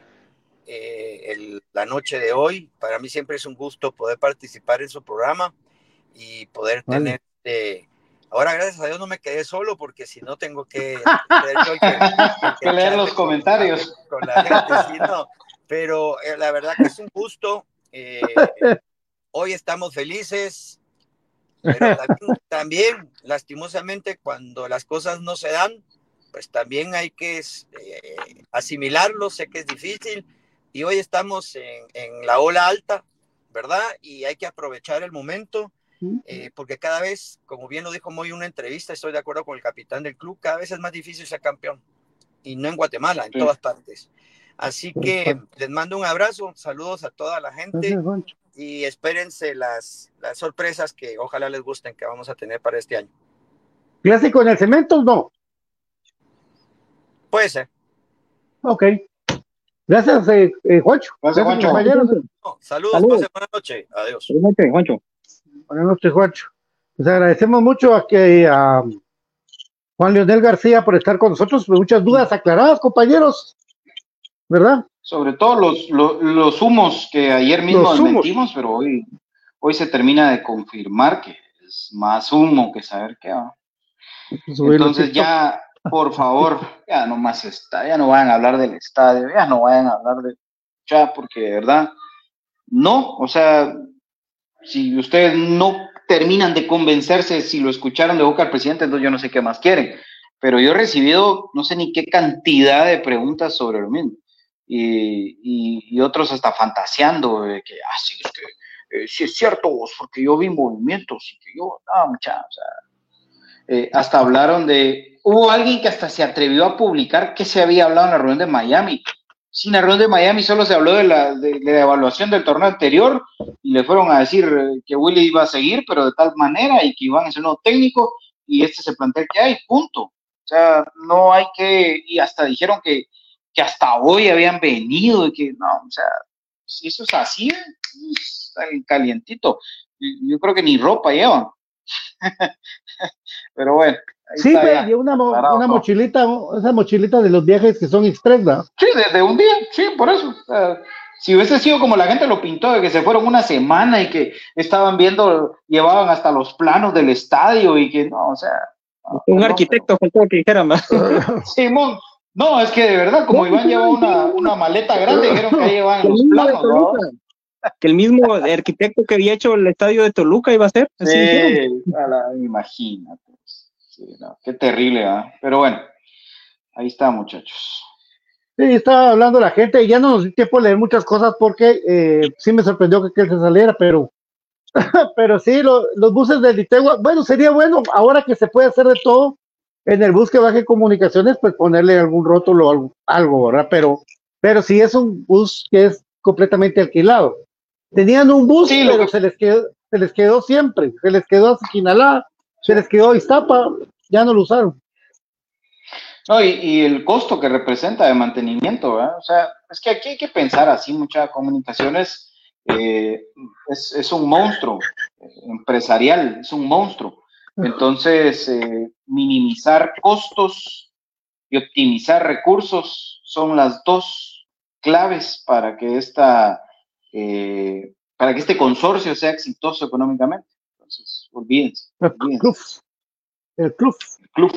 la noche de hoy. Para mí siempre es un gusto poder participar en su programa y poder tener... Este, ahora, gracias a Dios, no me quedé solo porque si no tengo que, leer los comentarios. pero eh, la verdad que es un gusto. Eh, hoy estamos felices, pero también, lastimosamente, cuando las cosas no se dan, pues también hay que eh, asimilarlo. Sé que es difícil y hoy estamos en, en la ola alta, ¿verdad? Y hay que aprovechar el momento eh, porque cada vez, como bien lo dijo muy en una entrevista, estoy de acuerdo con el capitán del club, cada vez es más difícil ser campeón. Y no en Guatemala, en todas partes. Así que les mando un abrazo, saludos a toda la gente y espérense las, las sorpresas que ojalá les gusten que vamos a tener para este año. ¿Clásico en el cemento o no? Puede ser. Ok. Gracias, eh, eh Juancho. Gracias, Juancho. saludos, saludos. buena noche. Adiós. Buenas noches, Juancho. Buenas noches, Juancho. Les agradecemos mucho a que a Juan Leonel García por estar con nosotros. Muchas dudas aclaradas, compañeros. ¿Verdad? Sobre todo los, los, humos que ayer mismo desmentimos, pero hoy, hoy se termina de confirmar que es más humo que saber qué va. Entonces ya, por favor, ya no más está, ya no vayan a hablar del estadio, ya no vayan a hablar de ya, porque de verdad, no, o sea, si ustedes no terminan de convencerse si lo escucharon de boca al presidente, entonces yo no sé qué más quieren. Pero yo he recibido no sé ni qué cantidad de preguntas sobre lo mismo. Y, otros hasta fantaseando de que, ah, es que eh, es cierto vos, porque yo vi movimientos y que yo, mucha, o sea, eh, hasta hablaron de, hubo alguien que hasta se atrevió a publicar que se había hablado en la reunión de Miami, sin la de Miami solo se habló de la, de, la, evaluación del torneo anterior y le fueron a decir eh, que Willy iba a seguir, pero de tal manera y que iban a ser nuevo técnico y este se plantea que hay, punto. O sea, no hay que, y hasta dijeron que, que hasta hoy habían venido y que no, o sea, si eso es así, está calientito. Yo creo que ni ropa llevan. pero bueno, sí, pero una, una mochilita, esa mochilita de los viajes que son express, Sí, de, un día, sí, por eso. si hubiese sido como la gente lo pintó, de que se fueron una semana y que estaban viendo, llevaban hasta los planos del estadio y que no, o sea. un arquitecto, faltó que dijera más. Simón, no, es que de verdad, como Iván llevaba una, una maleta grande, dijeron que ahí llevaban los planos, ¿no? que el mismo arquitecto que había hecho el estadio de Toluca iba a ser. sí, imagínate. Sí, no, qué terrible, ¿ah? Pero bueno, ahí está, muchachos. Sí, estaba hablando la gente y ya no nos di tiempo de leer muchas cosas porque eh, sí me sorprendió que, que él se saliera, pero, pero sí, lo- los buses de Litegua, bueno, sería bueno ahora que se puede hacer de todo en el bus que baje comunicaciones, pues ponerle algún rótulo o algo, algo, ¿verdad? Pero, pero si es un bus que es completamente alquilado. Tenían un bus, Sí, pero que- se les quedó, se les quedó siempre, se les quedó a Siquinalá, se les quedó a Iztapa, ya no lo usaron. No, y, y el costo que representa de mantenimiento, ¿verdad? O sea, es que aquí hay que pensar así, muchas comunicaciones eh, es, es un monstruo eh, empresarial, es un monstruo. Entonces, eh, minimizar costos y optimizar recursos son las dos claves para que esta, eh, para que este consorcio sea exitoso económicamente. Entonces, olvídense. El olvídense. club, el club, El club.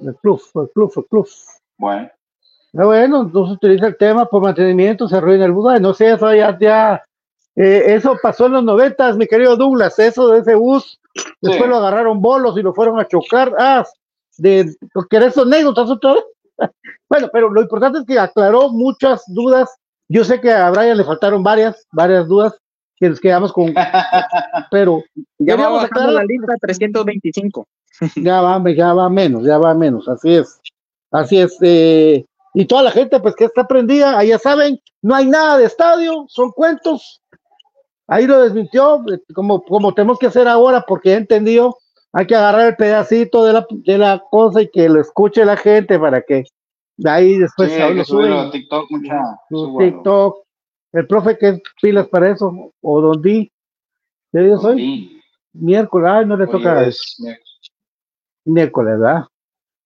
el club, el club, el club. Bueno. Ah, bueno, no se utiliza el tema por mantenimiento, se arruina el bus. No sé, eso ya, ya, eh, eso pasó en los noventas, mi querido Douglas, eso de ese bus. Después Sí. lo agarraron bolos y lo fueron a chocar. Ah, de ¿querés anécdotas otra vez? bueno, pero lo importante es que aclaró muchas dudas. Yo sé que a Brian le faltaron varias, varias dudas que nos quedamos con, pero Ya va queríamos bajando aclarar- la lista 325. ya va, ya va menos, ya va menos, así es, así es. eh, y toda la gente, pues que está prendida, ahí ya saben, no hay nada de estadio, son cuentos. Ahí lo desmintió, eh, como, como tenemos que hacer ahora, porque he entendido, hay que agarrar el pedacito de la, de la cosa y que lo escuche la gente para que de ahí después Sí, hay que subirlo a TikTok, mucha. TikTok, el profe que es pilas para eso, o Don Di. Sí, Miércoles, ay, no le hoy toca es miércoles. ¿verdad?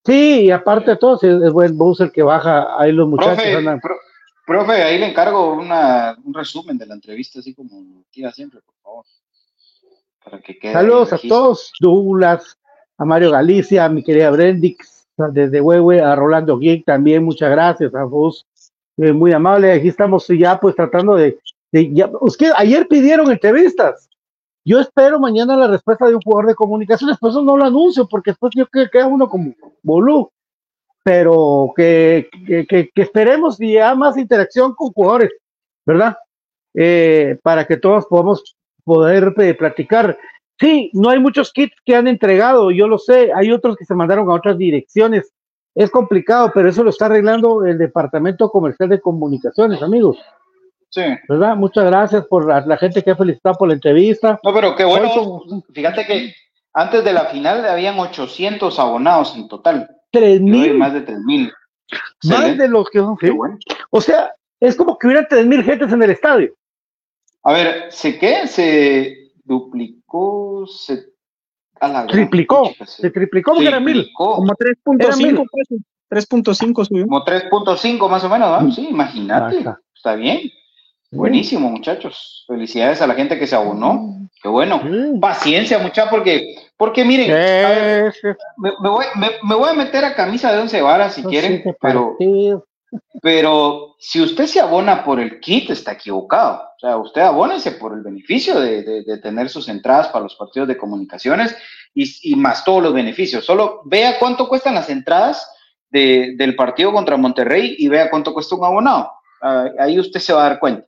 Sí, y aparte de todo, es buen bus el que baja, ahí los muchachos Profe, andan. pro- profe, ahí le encargo una, un resumen de la entrevista, así como lo tira siempre, por favor. Para que quede. Saludos a todos, Douglas, a Mario Galicia, a mi querida Brendix, desde Huehue, a Rolando Geek también, muchas gracias a vos, eh, muy amable, aquí estamos ya pues tratando de, ya, ayer pidieron entrevistas, yo espero mañana la respuesta de un jugador de comunicaciones, por eso no lo anuncio, porque después yo que queda uno como bolú, pero que, que, que- que esperemos ya más interacción con jugadores, ¿verdad? Eh, para que todos podamos poder eh, platicar. Sí, no hay muchos kits que han entregado, yo lo sé, hay otros que se mandaron a otras direcciones. Es complicado, pero eso lo está arreglando el Departamento Comercial de Comunicaciones, amigos, Sí. ¿verdad? Muchas gracias por la, la gente que ha felicitado por la entrevista. No, pero qué bueno. Fíjate que antes de la final habían 800 abonados en total. Tres mil, más de 3000. más de los que son. Qué bueno. O sea, es como que hubiera tres mil gentes en el estadio. A ver, ¿se qué? Se duplicó, se. a la Triplicó, se se triplicó porque eran mil. Como Era mil. 3.5 pesos. 3.5 subió. Como 3.5 más o menos, ¿no? Sí, imagínate. Está bien. Buenísimo, muchachos. Felicidades a la gente que se abonó. Qué bueno. Paciencia, muchachos, porque, porque miren, ver, me, me voy, me- me voy a meter a camisa de once varas si quieren, pero, pero si usted se abona por el kit, está equivocado. O sea, usted abónese por el beneficio de, de- de tener sus entradas para los partidos de comunicaciones y, y más todos los beneficios. Solo vea cuánto cuestan las entradas de- del partido contra Monterrey y vea cuánto cuesta un abonado. Ah, ahí usted se va a dar cuenta.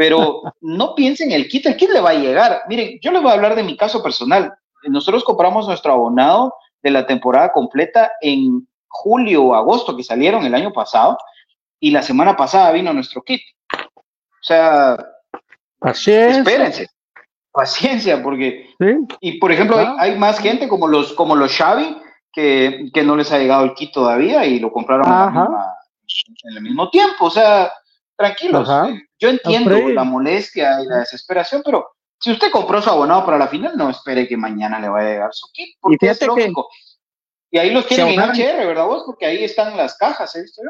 Pero no piense en el kit, el kit le va a llegar. Miren, yo les voy a hablar de mi caso personal. Nosotros compramos nuestro abonado de la temporada completa en julio o agosto que salieron el año pasado y la semana pasada vino nuestro kit. O sea, Paciencia. espérense, paciencia, porque, Sí. y por ejemplo, hay, Ah. hay más gente como los, como los Xavi que, que no les ha llegado el kit todavía y lo compraron en, la Ajá. misma- en el mismo tiempo. O sea, tranquilos. Ajá. eh, Yo entiendo la molestia y la desesperación, pero si usted compró su abonado para la final, no espere que mañana le vaya a llegar su kit, porque es que-. Y ahí los tienen en. HR, ¿verdad vos? Porque ahí están las cajas, ¿eh? ¿Viste?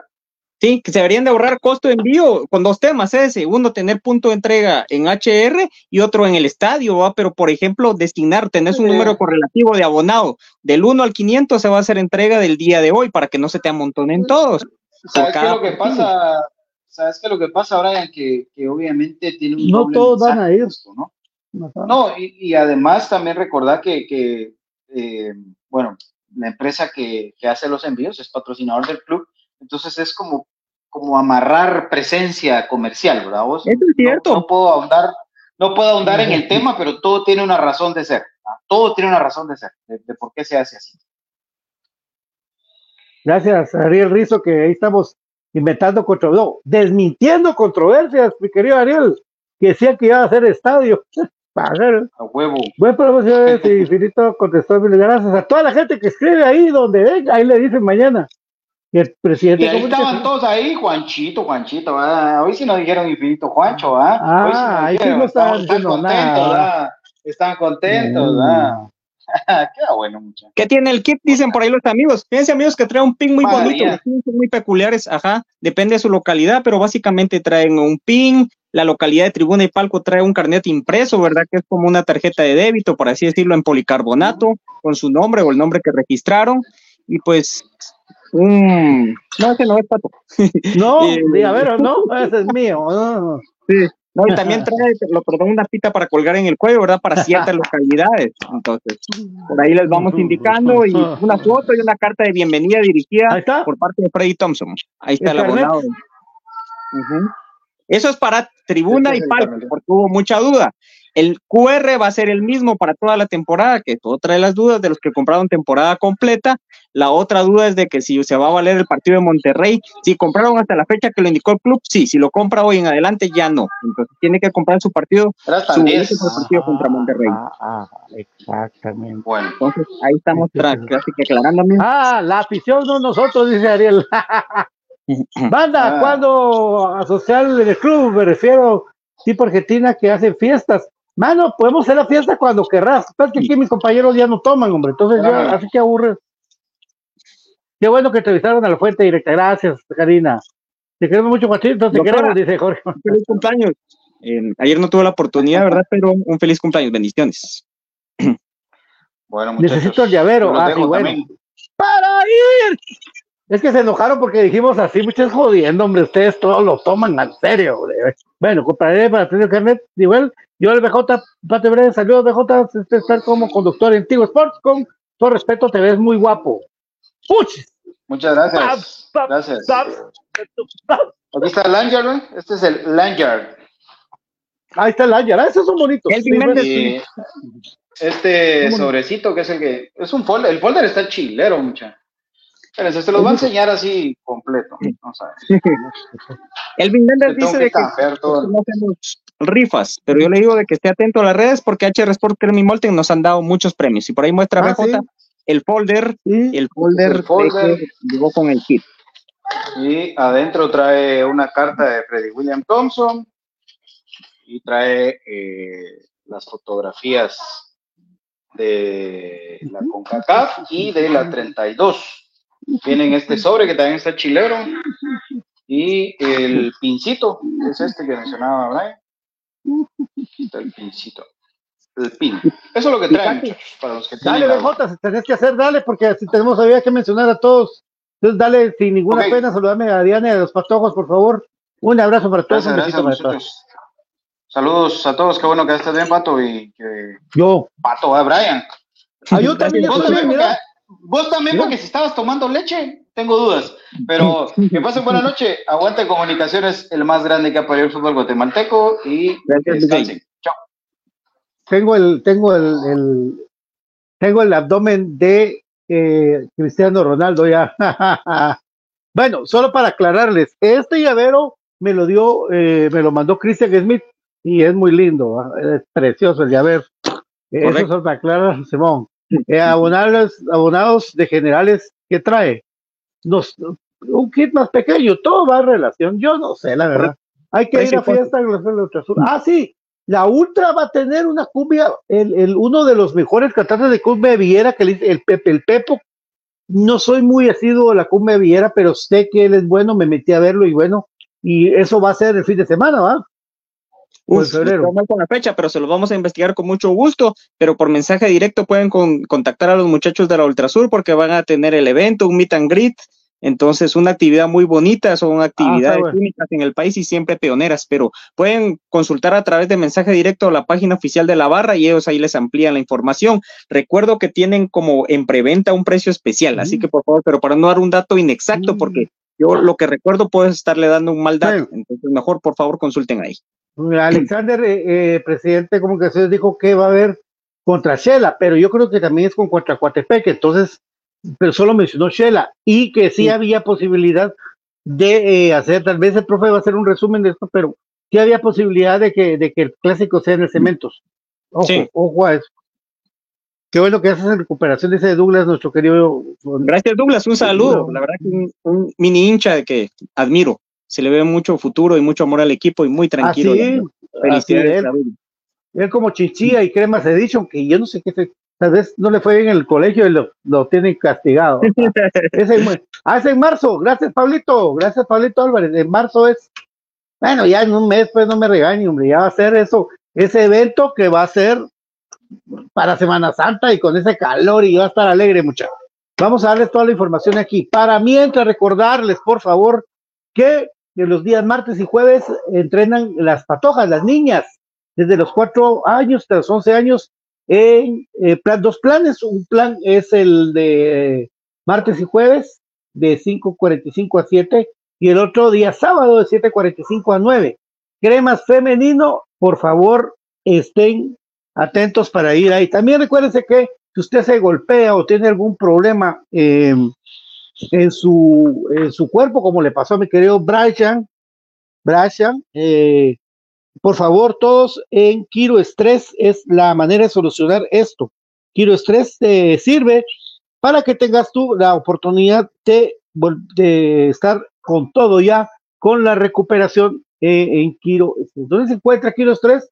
Sí, que se deberían de ahorrar costo de envío con dos temas, ese, uno tener punto de entrega en HR y otro en el estadio, ¿va? pero por ejemplo, destinar, tenés un número correlativo de abonado, del 1 al 500 se va a hacer entrega del día de hoy para que no se te amontonen todos. ¿Sabes qué es cada lo que partido. pasa? ¿Sabes qué es lo que pasa, Brian? Que, que obviamente tiene un No doble todos van a ir. esto, ¿no? No, y, y además también recordar que, que, eh, bueno, la empresa que, que, hace los envíos es patrocinador del club, entonces es como, como amarrar presencia comercial, ¿verdad? Vos? Eso es cierto. No, puedo ahondar, no puedo ahondar en el tema, pero todo tiene una razón de ser, todo tiene una razón de ser, de, de por qué se hace así. Gracias, Ariel Rizo, que ahí estamos inventando controversias, no, desmintiendo controversias, mi querido Ariel, que decía que iba a hacer estadio. A huevo. Buen profesor, Infinito contestó, gracias a toda la gente que escribe ahí donde venga, ahí le dicen mañana. Y el presidente. Y ahí estaban todos ahí, Juanchito, Juanchito, ¿verdad? hoy sí nos dijeron Infinito Juancho, ¿verdad? Ah, hoy sí nos ahí sí no estaban diciendo contentos, nada. ¿verdad? Están contentos, ¿verdad? Queda bueno, muchachos. ¿Qué tiene el kit? Dicen por ahí los amigos. Fíjense, amigos, que trae un pin muy María. bonito. Los pins son muy peculiares, ajá. Depende de su localidad, pero básicamente traen un pin. La localidad de tribuna y palco trae un carnet impreso, ¿verdad? Que es como una tarjeta de débito, por así decirlo, en policarbonato, con su nombre o el nombre que registraron. Y pues, un. No, ese no es pato. No, Eh, a ver, no, ese es mío. no. Sí. No, y también trae, lo perdón, una pita para colgar en el cuello, ¿verdad? Para ciertas localidades. Entonces, por ahí les vamos indicando y una foto y una carta de bienvenida dirigida por parte de Freddy Thompson. Ahí está ¿El abonado. Eso es para tribuna y carnet. porque hubo mucha duda. El QR va a ser el mismo para toda la temporada, que otra de las dudas de los que compraron temporada completa. La otra duda es de que si se va a valer el partido de Monterrey, si compraron hasta la fecha que lo indicó el club, sí, si lo compra hoy en adelante, ya no. Entonces tiene que comprar su partido, su 10. boleto para el partido contra Monterrey. Ah, ah, exactamente. Bueno, Entonces ahí estamos tra- casi que aclarando. Ah, la afición, no nosotros, dice Ariel. Banda, Ah. cuando asociar el club, me refiero, tipo Argentina que hacen fiestas. Mano, podemos hacer la fiesta cuando querrás. Pero que aquí mis compañeros ya no toman, hombre. Entonces, ya, así que aburre. Qué bueno que entrevistaron a la fuente directa. Gracias, Karina. Te queremos mucho, Juanchito. Te Doctora. queremos, dice Jorge. Feliz cumpleaños. Eh, ayer no tuve la oportunidad, ¿verdad? Pero un feliz cumpleaños, bendiciones. bueno, muchachos. Necesito el llavero. Ah, bueno. también. ¡Para ir! Es que se enojaron porque dijimos así, muchas jodiendo, hombre. Ustedes todos lo toman en serio, hombre. Bueno, compraré para tener carnet. Igual, yo el BJ, Pate Breve, saludos BJ, este estar como conductor en Tigo Sports. Con todo respeto, te ves muy guapo. ¡Puch! Muchas gracias. Gracias. Aquí está el Lanyard, ¿no? Este es el Lanyard. Ahí está el Lanyard, ah, esos son bonitos. Sí, este sobrecito que es el que. Es un folder. El folder está chilero, mucha. Espérense, se los va a enseñar así completo. Te tengo dice que de que cambiar todo. no hacemos rifas, pero yo le digo de que esté atento a las redes porque HR Sport Creme y Molten nos han dado muchos premios. Y por ahí muestra Ah, BJ sí. el folder, Sí. el folder, El folder. que llegó con el kit. Y adentro trae una carta de Freddy William Thompson. Y trae eh, las fotografías de la CONCACAF y de la 32. Vienen este sobre que también está chilero. Y el pincito, es este que mencionaba Brian. Está el pincito. El pin. Eso es lo que trae, muchachos, para los que Dale, BJ, si tenés que hacer, dale, porque si tenemos todavía que mencionar a todos. Entonces, dale, sin ninguna pena, saludame a Diana y a los patojos, por favor. Un abrazo para todos, Gracias, un gracias, para todos. Saludos a todos, qué bueno que estés bien, Pato, y que Yo. Pato, ¿eh, Brian? Ah, yo también, yo también, mira. Vos también porque si estabas tomando leche, tengo dudas. Pero que pasen buena noche. Aguante Comunicaciones, el más grande que ha parido el fútbol guatemalteco. Y descansen. Chao. Tengo el, tengo el, el- tengo el abdomen de eh, Cristiano Ronaldo ya. bueno, solo para aclararles, este llavero me lo dio, eh, me lo mandó Christian Smith y es muy lindo, es precioso el llavero. Eh, Eso solo para aclarar, Simón. Eh, abonados, abonados de generales, ¿qué trae? Nos, un kit más pequeño, todo va en relación, yo no sé, la verdad. Hay que ir a fiesta en la Feria Ultrasur. Ah, sí, la Ultra va a tener una cumbia, el, el- uno de los mejores cantantes de cumbia villera, que le dice el Pepe, el Pepo. No soy muy asiduo a la cumbia villera, pero sé que él es bueno, me metí a verlo y bueno, y eso va a ser el fin de semana, ¿va? Uf, febrero. con la fecha, pero se los vamos a investigar con mucho gusto. Pero por mensaje directo pueden con- contactar a los muchachos de la Ultrasur porque van a tener el evento, un meet and greet Entonces, una actividad muy bonita, son actividades Ah, únicas en el país y siempre pioneras, pero pueden consultar a través de mensaje directo la página oficial de la barra y ellos ahí les amplían la información. Recuerdo que tienen como en preventa un precio especial, así Mm. que por favor, pero para no dar un dato inexacto, porque yo lo que recuerdo puedo estarle dando un mal dato, entonces mejor por favor consulten ahí. Alexander, eh, eh, presidente de comunicaciones, dijo que va a haber contra Shela, pero yo creo que también es con contra Coatepeque, entonces, pero solo mencionó Shela y que sí, había posibilidad de eh, hacer, tal vez el profe va a hacer un resumen de esto, pero sí había posibilidad de que, de que el clásico sea en el Cementos. Ojo, Sí. ojo a eso. Qué bueno que haces en recuperación, dice Douglas, nuestro querido. Gracias, Douglas. Un saludo. La verdad que un, un mini hincha que admiro. Se le ve mucho futuro y mucho amor al equipo y muy tranquilo. Así, Felicidades. así él. Como Chichilla y Cremas Edition, que yo no sé qué, se- tal vez no le fue bien en el colegio y lo, lo tienen castigado. Ese en ah, es en marzo. Gracias, Pablito. Gracias, Pablito Álvarez. En marzo es, bueno, ya en un mes, pues no me regañe, hombre. Ya va a ser eso, ese evento que va a ser para Semana Santa y con ese calor y va a estar alegre, muchachos. Vamos a darles toda la información aquí. Para mientras recordarles, por favor, que de los días martes y jueves entrenan las patojas, las niñas, desde los cuatro años hasta los once años, en eh, plan- dos planes. Un plan es el de martes y jueves, de 5.45 a 7, y el otro día sábado, de 7.45 a 9. Cremas femenino, por favor, estén atentos para ir ahí. También recuérdense que si usted se golpea o tiene algún problema eh, en, su, en su cuerpo, como le pasó a mi querido Brian, Brian, eh, por favor, todos en Kiro Estrés es la manera de solucionar esto. Kiro Estrés te sirve para que tengas tú la oportunidad de, estar con todo ya, con la recuperación eh, en Kiro Estrés. ¿Dónde se encuentra Kiro Estrés?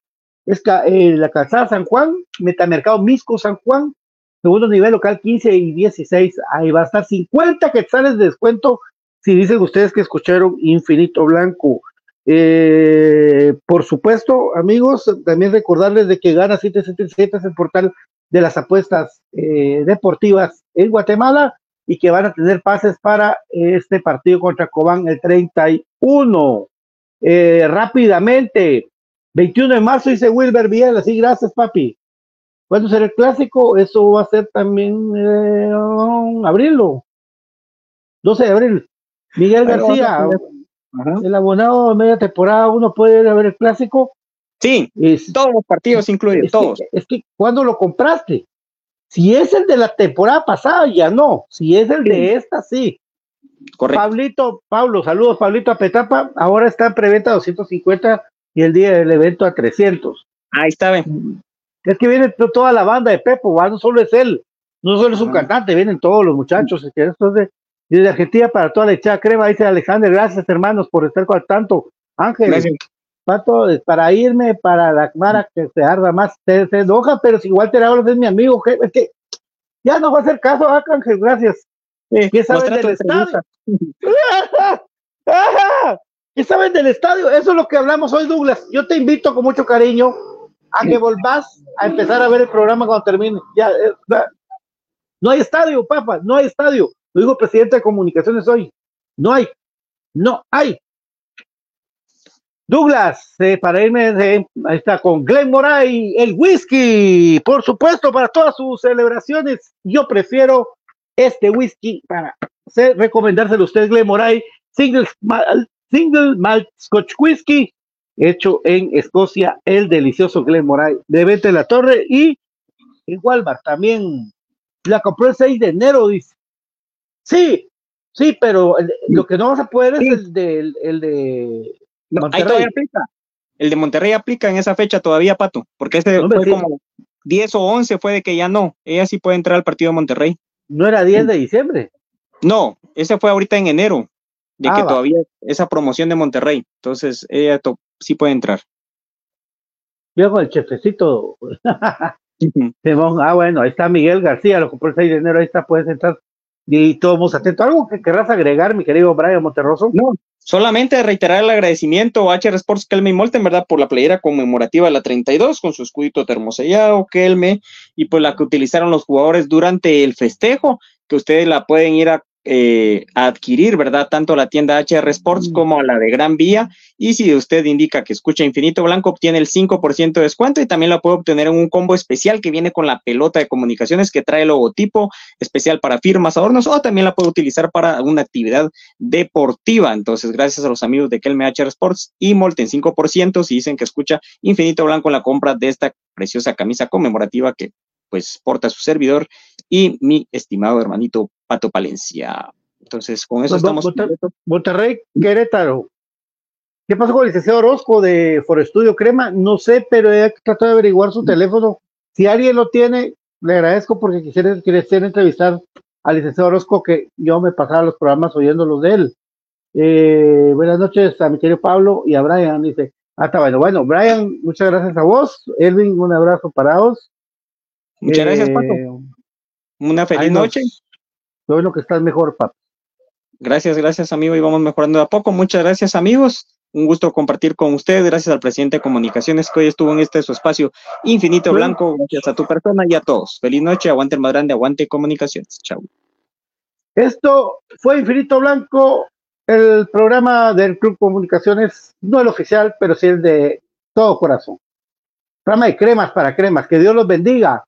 Es eh, la calzada San Juan, Metamercado Misco San Juan, segundo nivel local 15 y 16. Ahí va a estar 50 quetzales de descuento si dicen ustedes que escucharon Infinito Blanco. Eh, por supuesto, amigos, también recordarles de que Gana 777 es el portal de las apuestas eh, deportivas en Guatemala y que van a tener pases para este partido contra Cobán el 31. Eh, rápidamente, 21 de marzo dice Wilber Biel, así gracias papi. ¿Cuándo será el clásico? Eso va a ser también eh, abril o 12 de abril. Miguel Pero García, el abonado de media temporada, uno puede ir a ver el clásico. Sí, todos los partidos incluidos, es todos. Que, es que, ¿cuándo lo compraste? Si es el de la temporada pasada, ya no. Si es el de esta, sí. Correcto. Pablito, Pablo, saludos, Pablito a Petapa. Ahora está en preventa a 250 y el día del evento a 300. Ahí está, ven. Es que viene to- toda la banda de Pepo, ¿va? no solo es él, no solo es un cantante, vienen todos los muchachos. es que esto es de, desde Argentina para toda la echada crema, dice Alexander, gracias hermanos por estar con tanto. Ángel, Gracias. Pato, es para irme para la Mara que se arda más, se, se enoja, pero si igual te es mi amigo, que, es que ya no va a hacer caso, ah, Ángel, gracias. ¿Qué saben trato del de estadio? ¿Qué saben del estadio? Eso es lo que hablamos hoy, Douglas. Yo te invito con mucho cariño a que volvás a empezar a ver el programa cuando termine. Ya, eh. No hay estadio, papá, no hay estadio. Lo digo presidente de comunicaciones hoy. No hay, no hay. Douglas, eh, para irme, ahí está con Glenn Moray, el whisky, por supuesto, para todas sus celebraciones. Yo prefiero este whisky para recomendárselo a usted, Glenn Moray, single, single malt Scotch whisky, hecho en Escocia, el delicioso Glen Moray de Vete la Torre y en Walmart también la compró el 6 de enero, dice. Sí, sí, pero el- lo que no vamos a poder es el de, el, el de No, ahí Monterrey. todavía aplica. El de Monterrey aplica en esa fecha todavía, Pato, porque Hombre, fue sí. como 10 o 11 fue de que ya no. Ella sí puede entrar al partido de Monterrey. No era 10 de diciembre. No, ese fue ahorita en enero, de Ah, que va. todavía esa promoción de Monterrey. Entonces, ella sí puede entrar. Con el chefecito. Simón, ah, bueno, ahí está Miguel García, lo compró el 6 de enero, ahí está, puedes entrar. Y todos atentos. ¿Algo que querrás agregar, mi querido Brian Monterroso? No, solamente reiterar el agradecimiento a HR Sports Kelme y Molten, ¿verdad? Por la playera conmemorativa de la 32 con su escudito termosellado, Kelme, y pues la que utilizaron los jugadores durante el festejo, que ustedes la pueden ir a eh, adquirir, ¿verdad? Tanto la tienda HR Sports como la de Gran Vía. Y si usted indica que escucha Infinito Blanco, obtiene el 5% de descuento y también la puede obtener en un combo especial que viene con la pelota de comunicaciones que trae el logotipo especial para firmas, adornos o también la puede utilizar para una actividad deportiva. Entonces, gracias a los amigos de Kelme HR Sports y Molten 5% si dicen que escucha Infinito Blanco en la compra de esta preciosa camisa conmemorativa que pues porta su servidor y mi estimado hermanito Pato Palencia. Entonces, con eso estamos. Monterrey, Querétaro. ¿Qué pasó con el licenciado Orozco de Forestudio Crema? No sé, pero he tratado de averiguar su teléfono. Si alguien lo tiene, le agradezco porque quisiera, quisiera entrevistar al licenciado Orozco, que yo me pasaba los programas oyéndolos de él. Eh, buenas noches a mi querido Pablo y a Brian. Dice, ah, está bueno. Bueno, Brian, muchas gracias a vos. Elvin, un abrazo para vos. Muchas gracias, Pato. Eh, Una feliz noche. Todo lo que estás mejor, Pato. Gracias, gracias, amigo. Y vamos mejorando de a poco. Muchas gracias, amigos. Un gusto compartir con ustedes. Gracias al presidente de Comunicaciones que hoy estuvo en este su espacio infinito blanco. Gracias a tu persona y a todos. Feliz noche. Aguante el más grande. Aguante Comunicaciones. Chao. Esto fue Infinito Blanco, el programa del Club Comunicaciones, no el oficial, pero sí el de todo corazón. Programa de cremas para cremas. Que Dios los bendiga.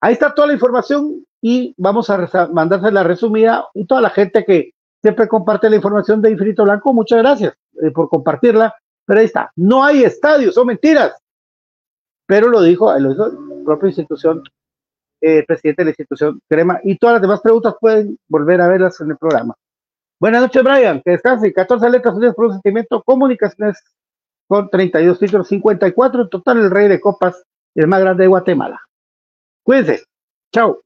Ahí está toda la información y vamos a mandarse la resumida y toda la gente que siempre comparte la información de Infinito Blanco, muchas gracias eh, por compartirla, pero ahí está, no hay estadios, son mentiras, pero lo dijo, lo dijo la propia institución, eh, presidente de la institución Crema, y todas las demás preguntas pueden volver a verlas en el programa. Buenas noches, Brian, que descanse, 14 letras unidas por un sentimiento, comunicaciones con 32 títulos, 54 en total, el rey de copas, el más grande de Guatemala. Cuídense. Chao.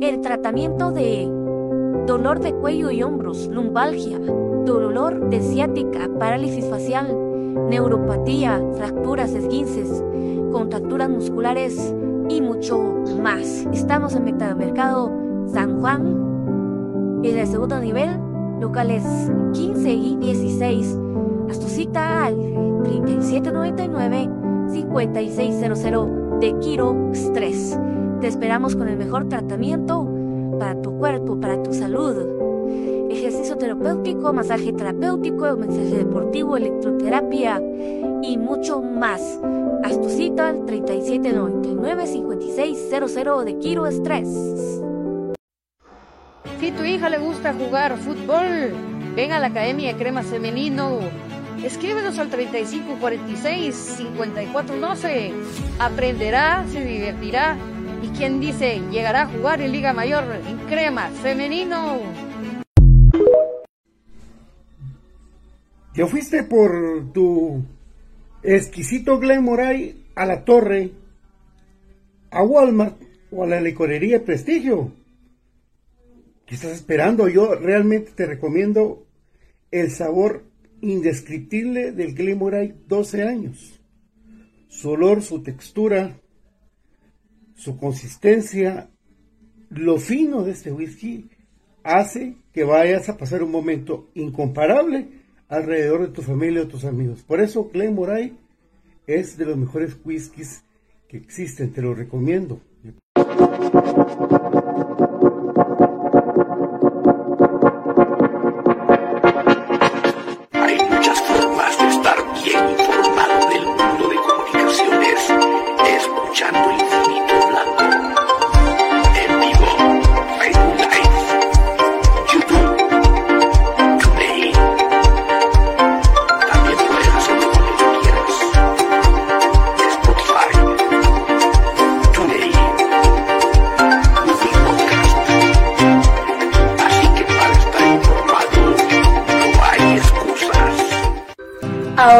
el tratamiento de dolor de cuello y hombros, lumbalgia, dolor de ciática, parálisis facial, neuropatía, fracturas, esguinces, contracturas musculares y mucho más. Estamos en Metamercado San Juan, en el segundo nivel, locales 15 y 16. Haz tu cita al 3799 5600 de Kiro Stress. Te esperamos con el mejor tratamiento para tu cuerpo, para tu salud. Ejercicio terapéutico, masaje terapéutico, mensaje deportivo, electroterapia y mucho más. Haz tu cita al 3799-5600 de Kiro Stress. Si tu hija le gusta jugar fútbol, ven a la Academia de Cremas Femenino Escríbenos al 3546-5412. Aprenderá, se divertirá y quien dice llegará a jugar en Liga Mayor en crema femenino. Te fuiste por tu exquisito Glen Moray a la torre, a Walmart o a la licorería Prestigio. ¿Qué estás esperando? Yo realmente te recomiendo el sabor indescriptible del Glenmorangie 12 años. Su olor, su textura, su consistencia, lo fino de este whisky hace que vayas a pasar un momento incomparable alrededor de tu familia o tus amigos. Por eso Glenmorangie es de los mejores whiskies que existen, te lo recomiendo.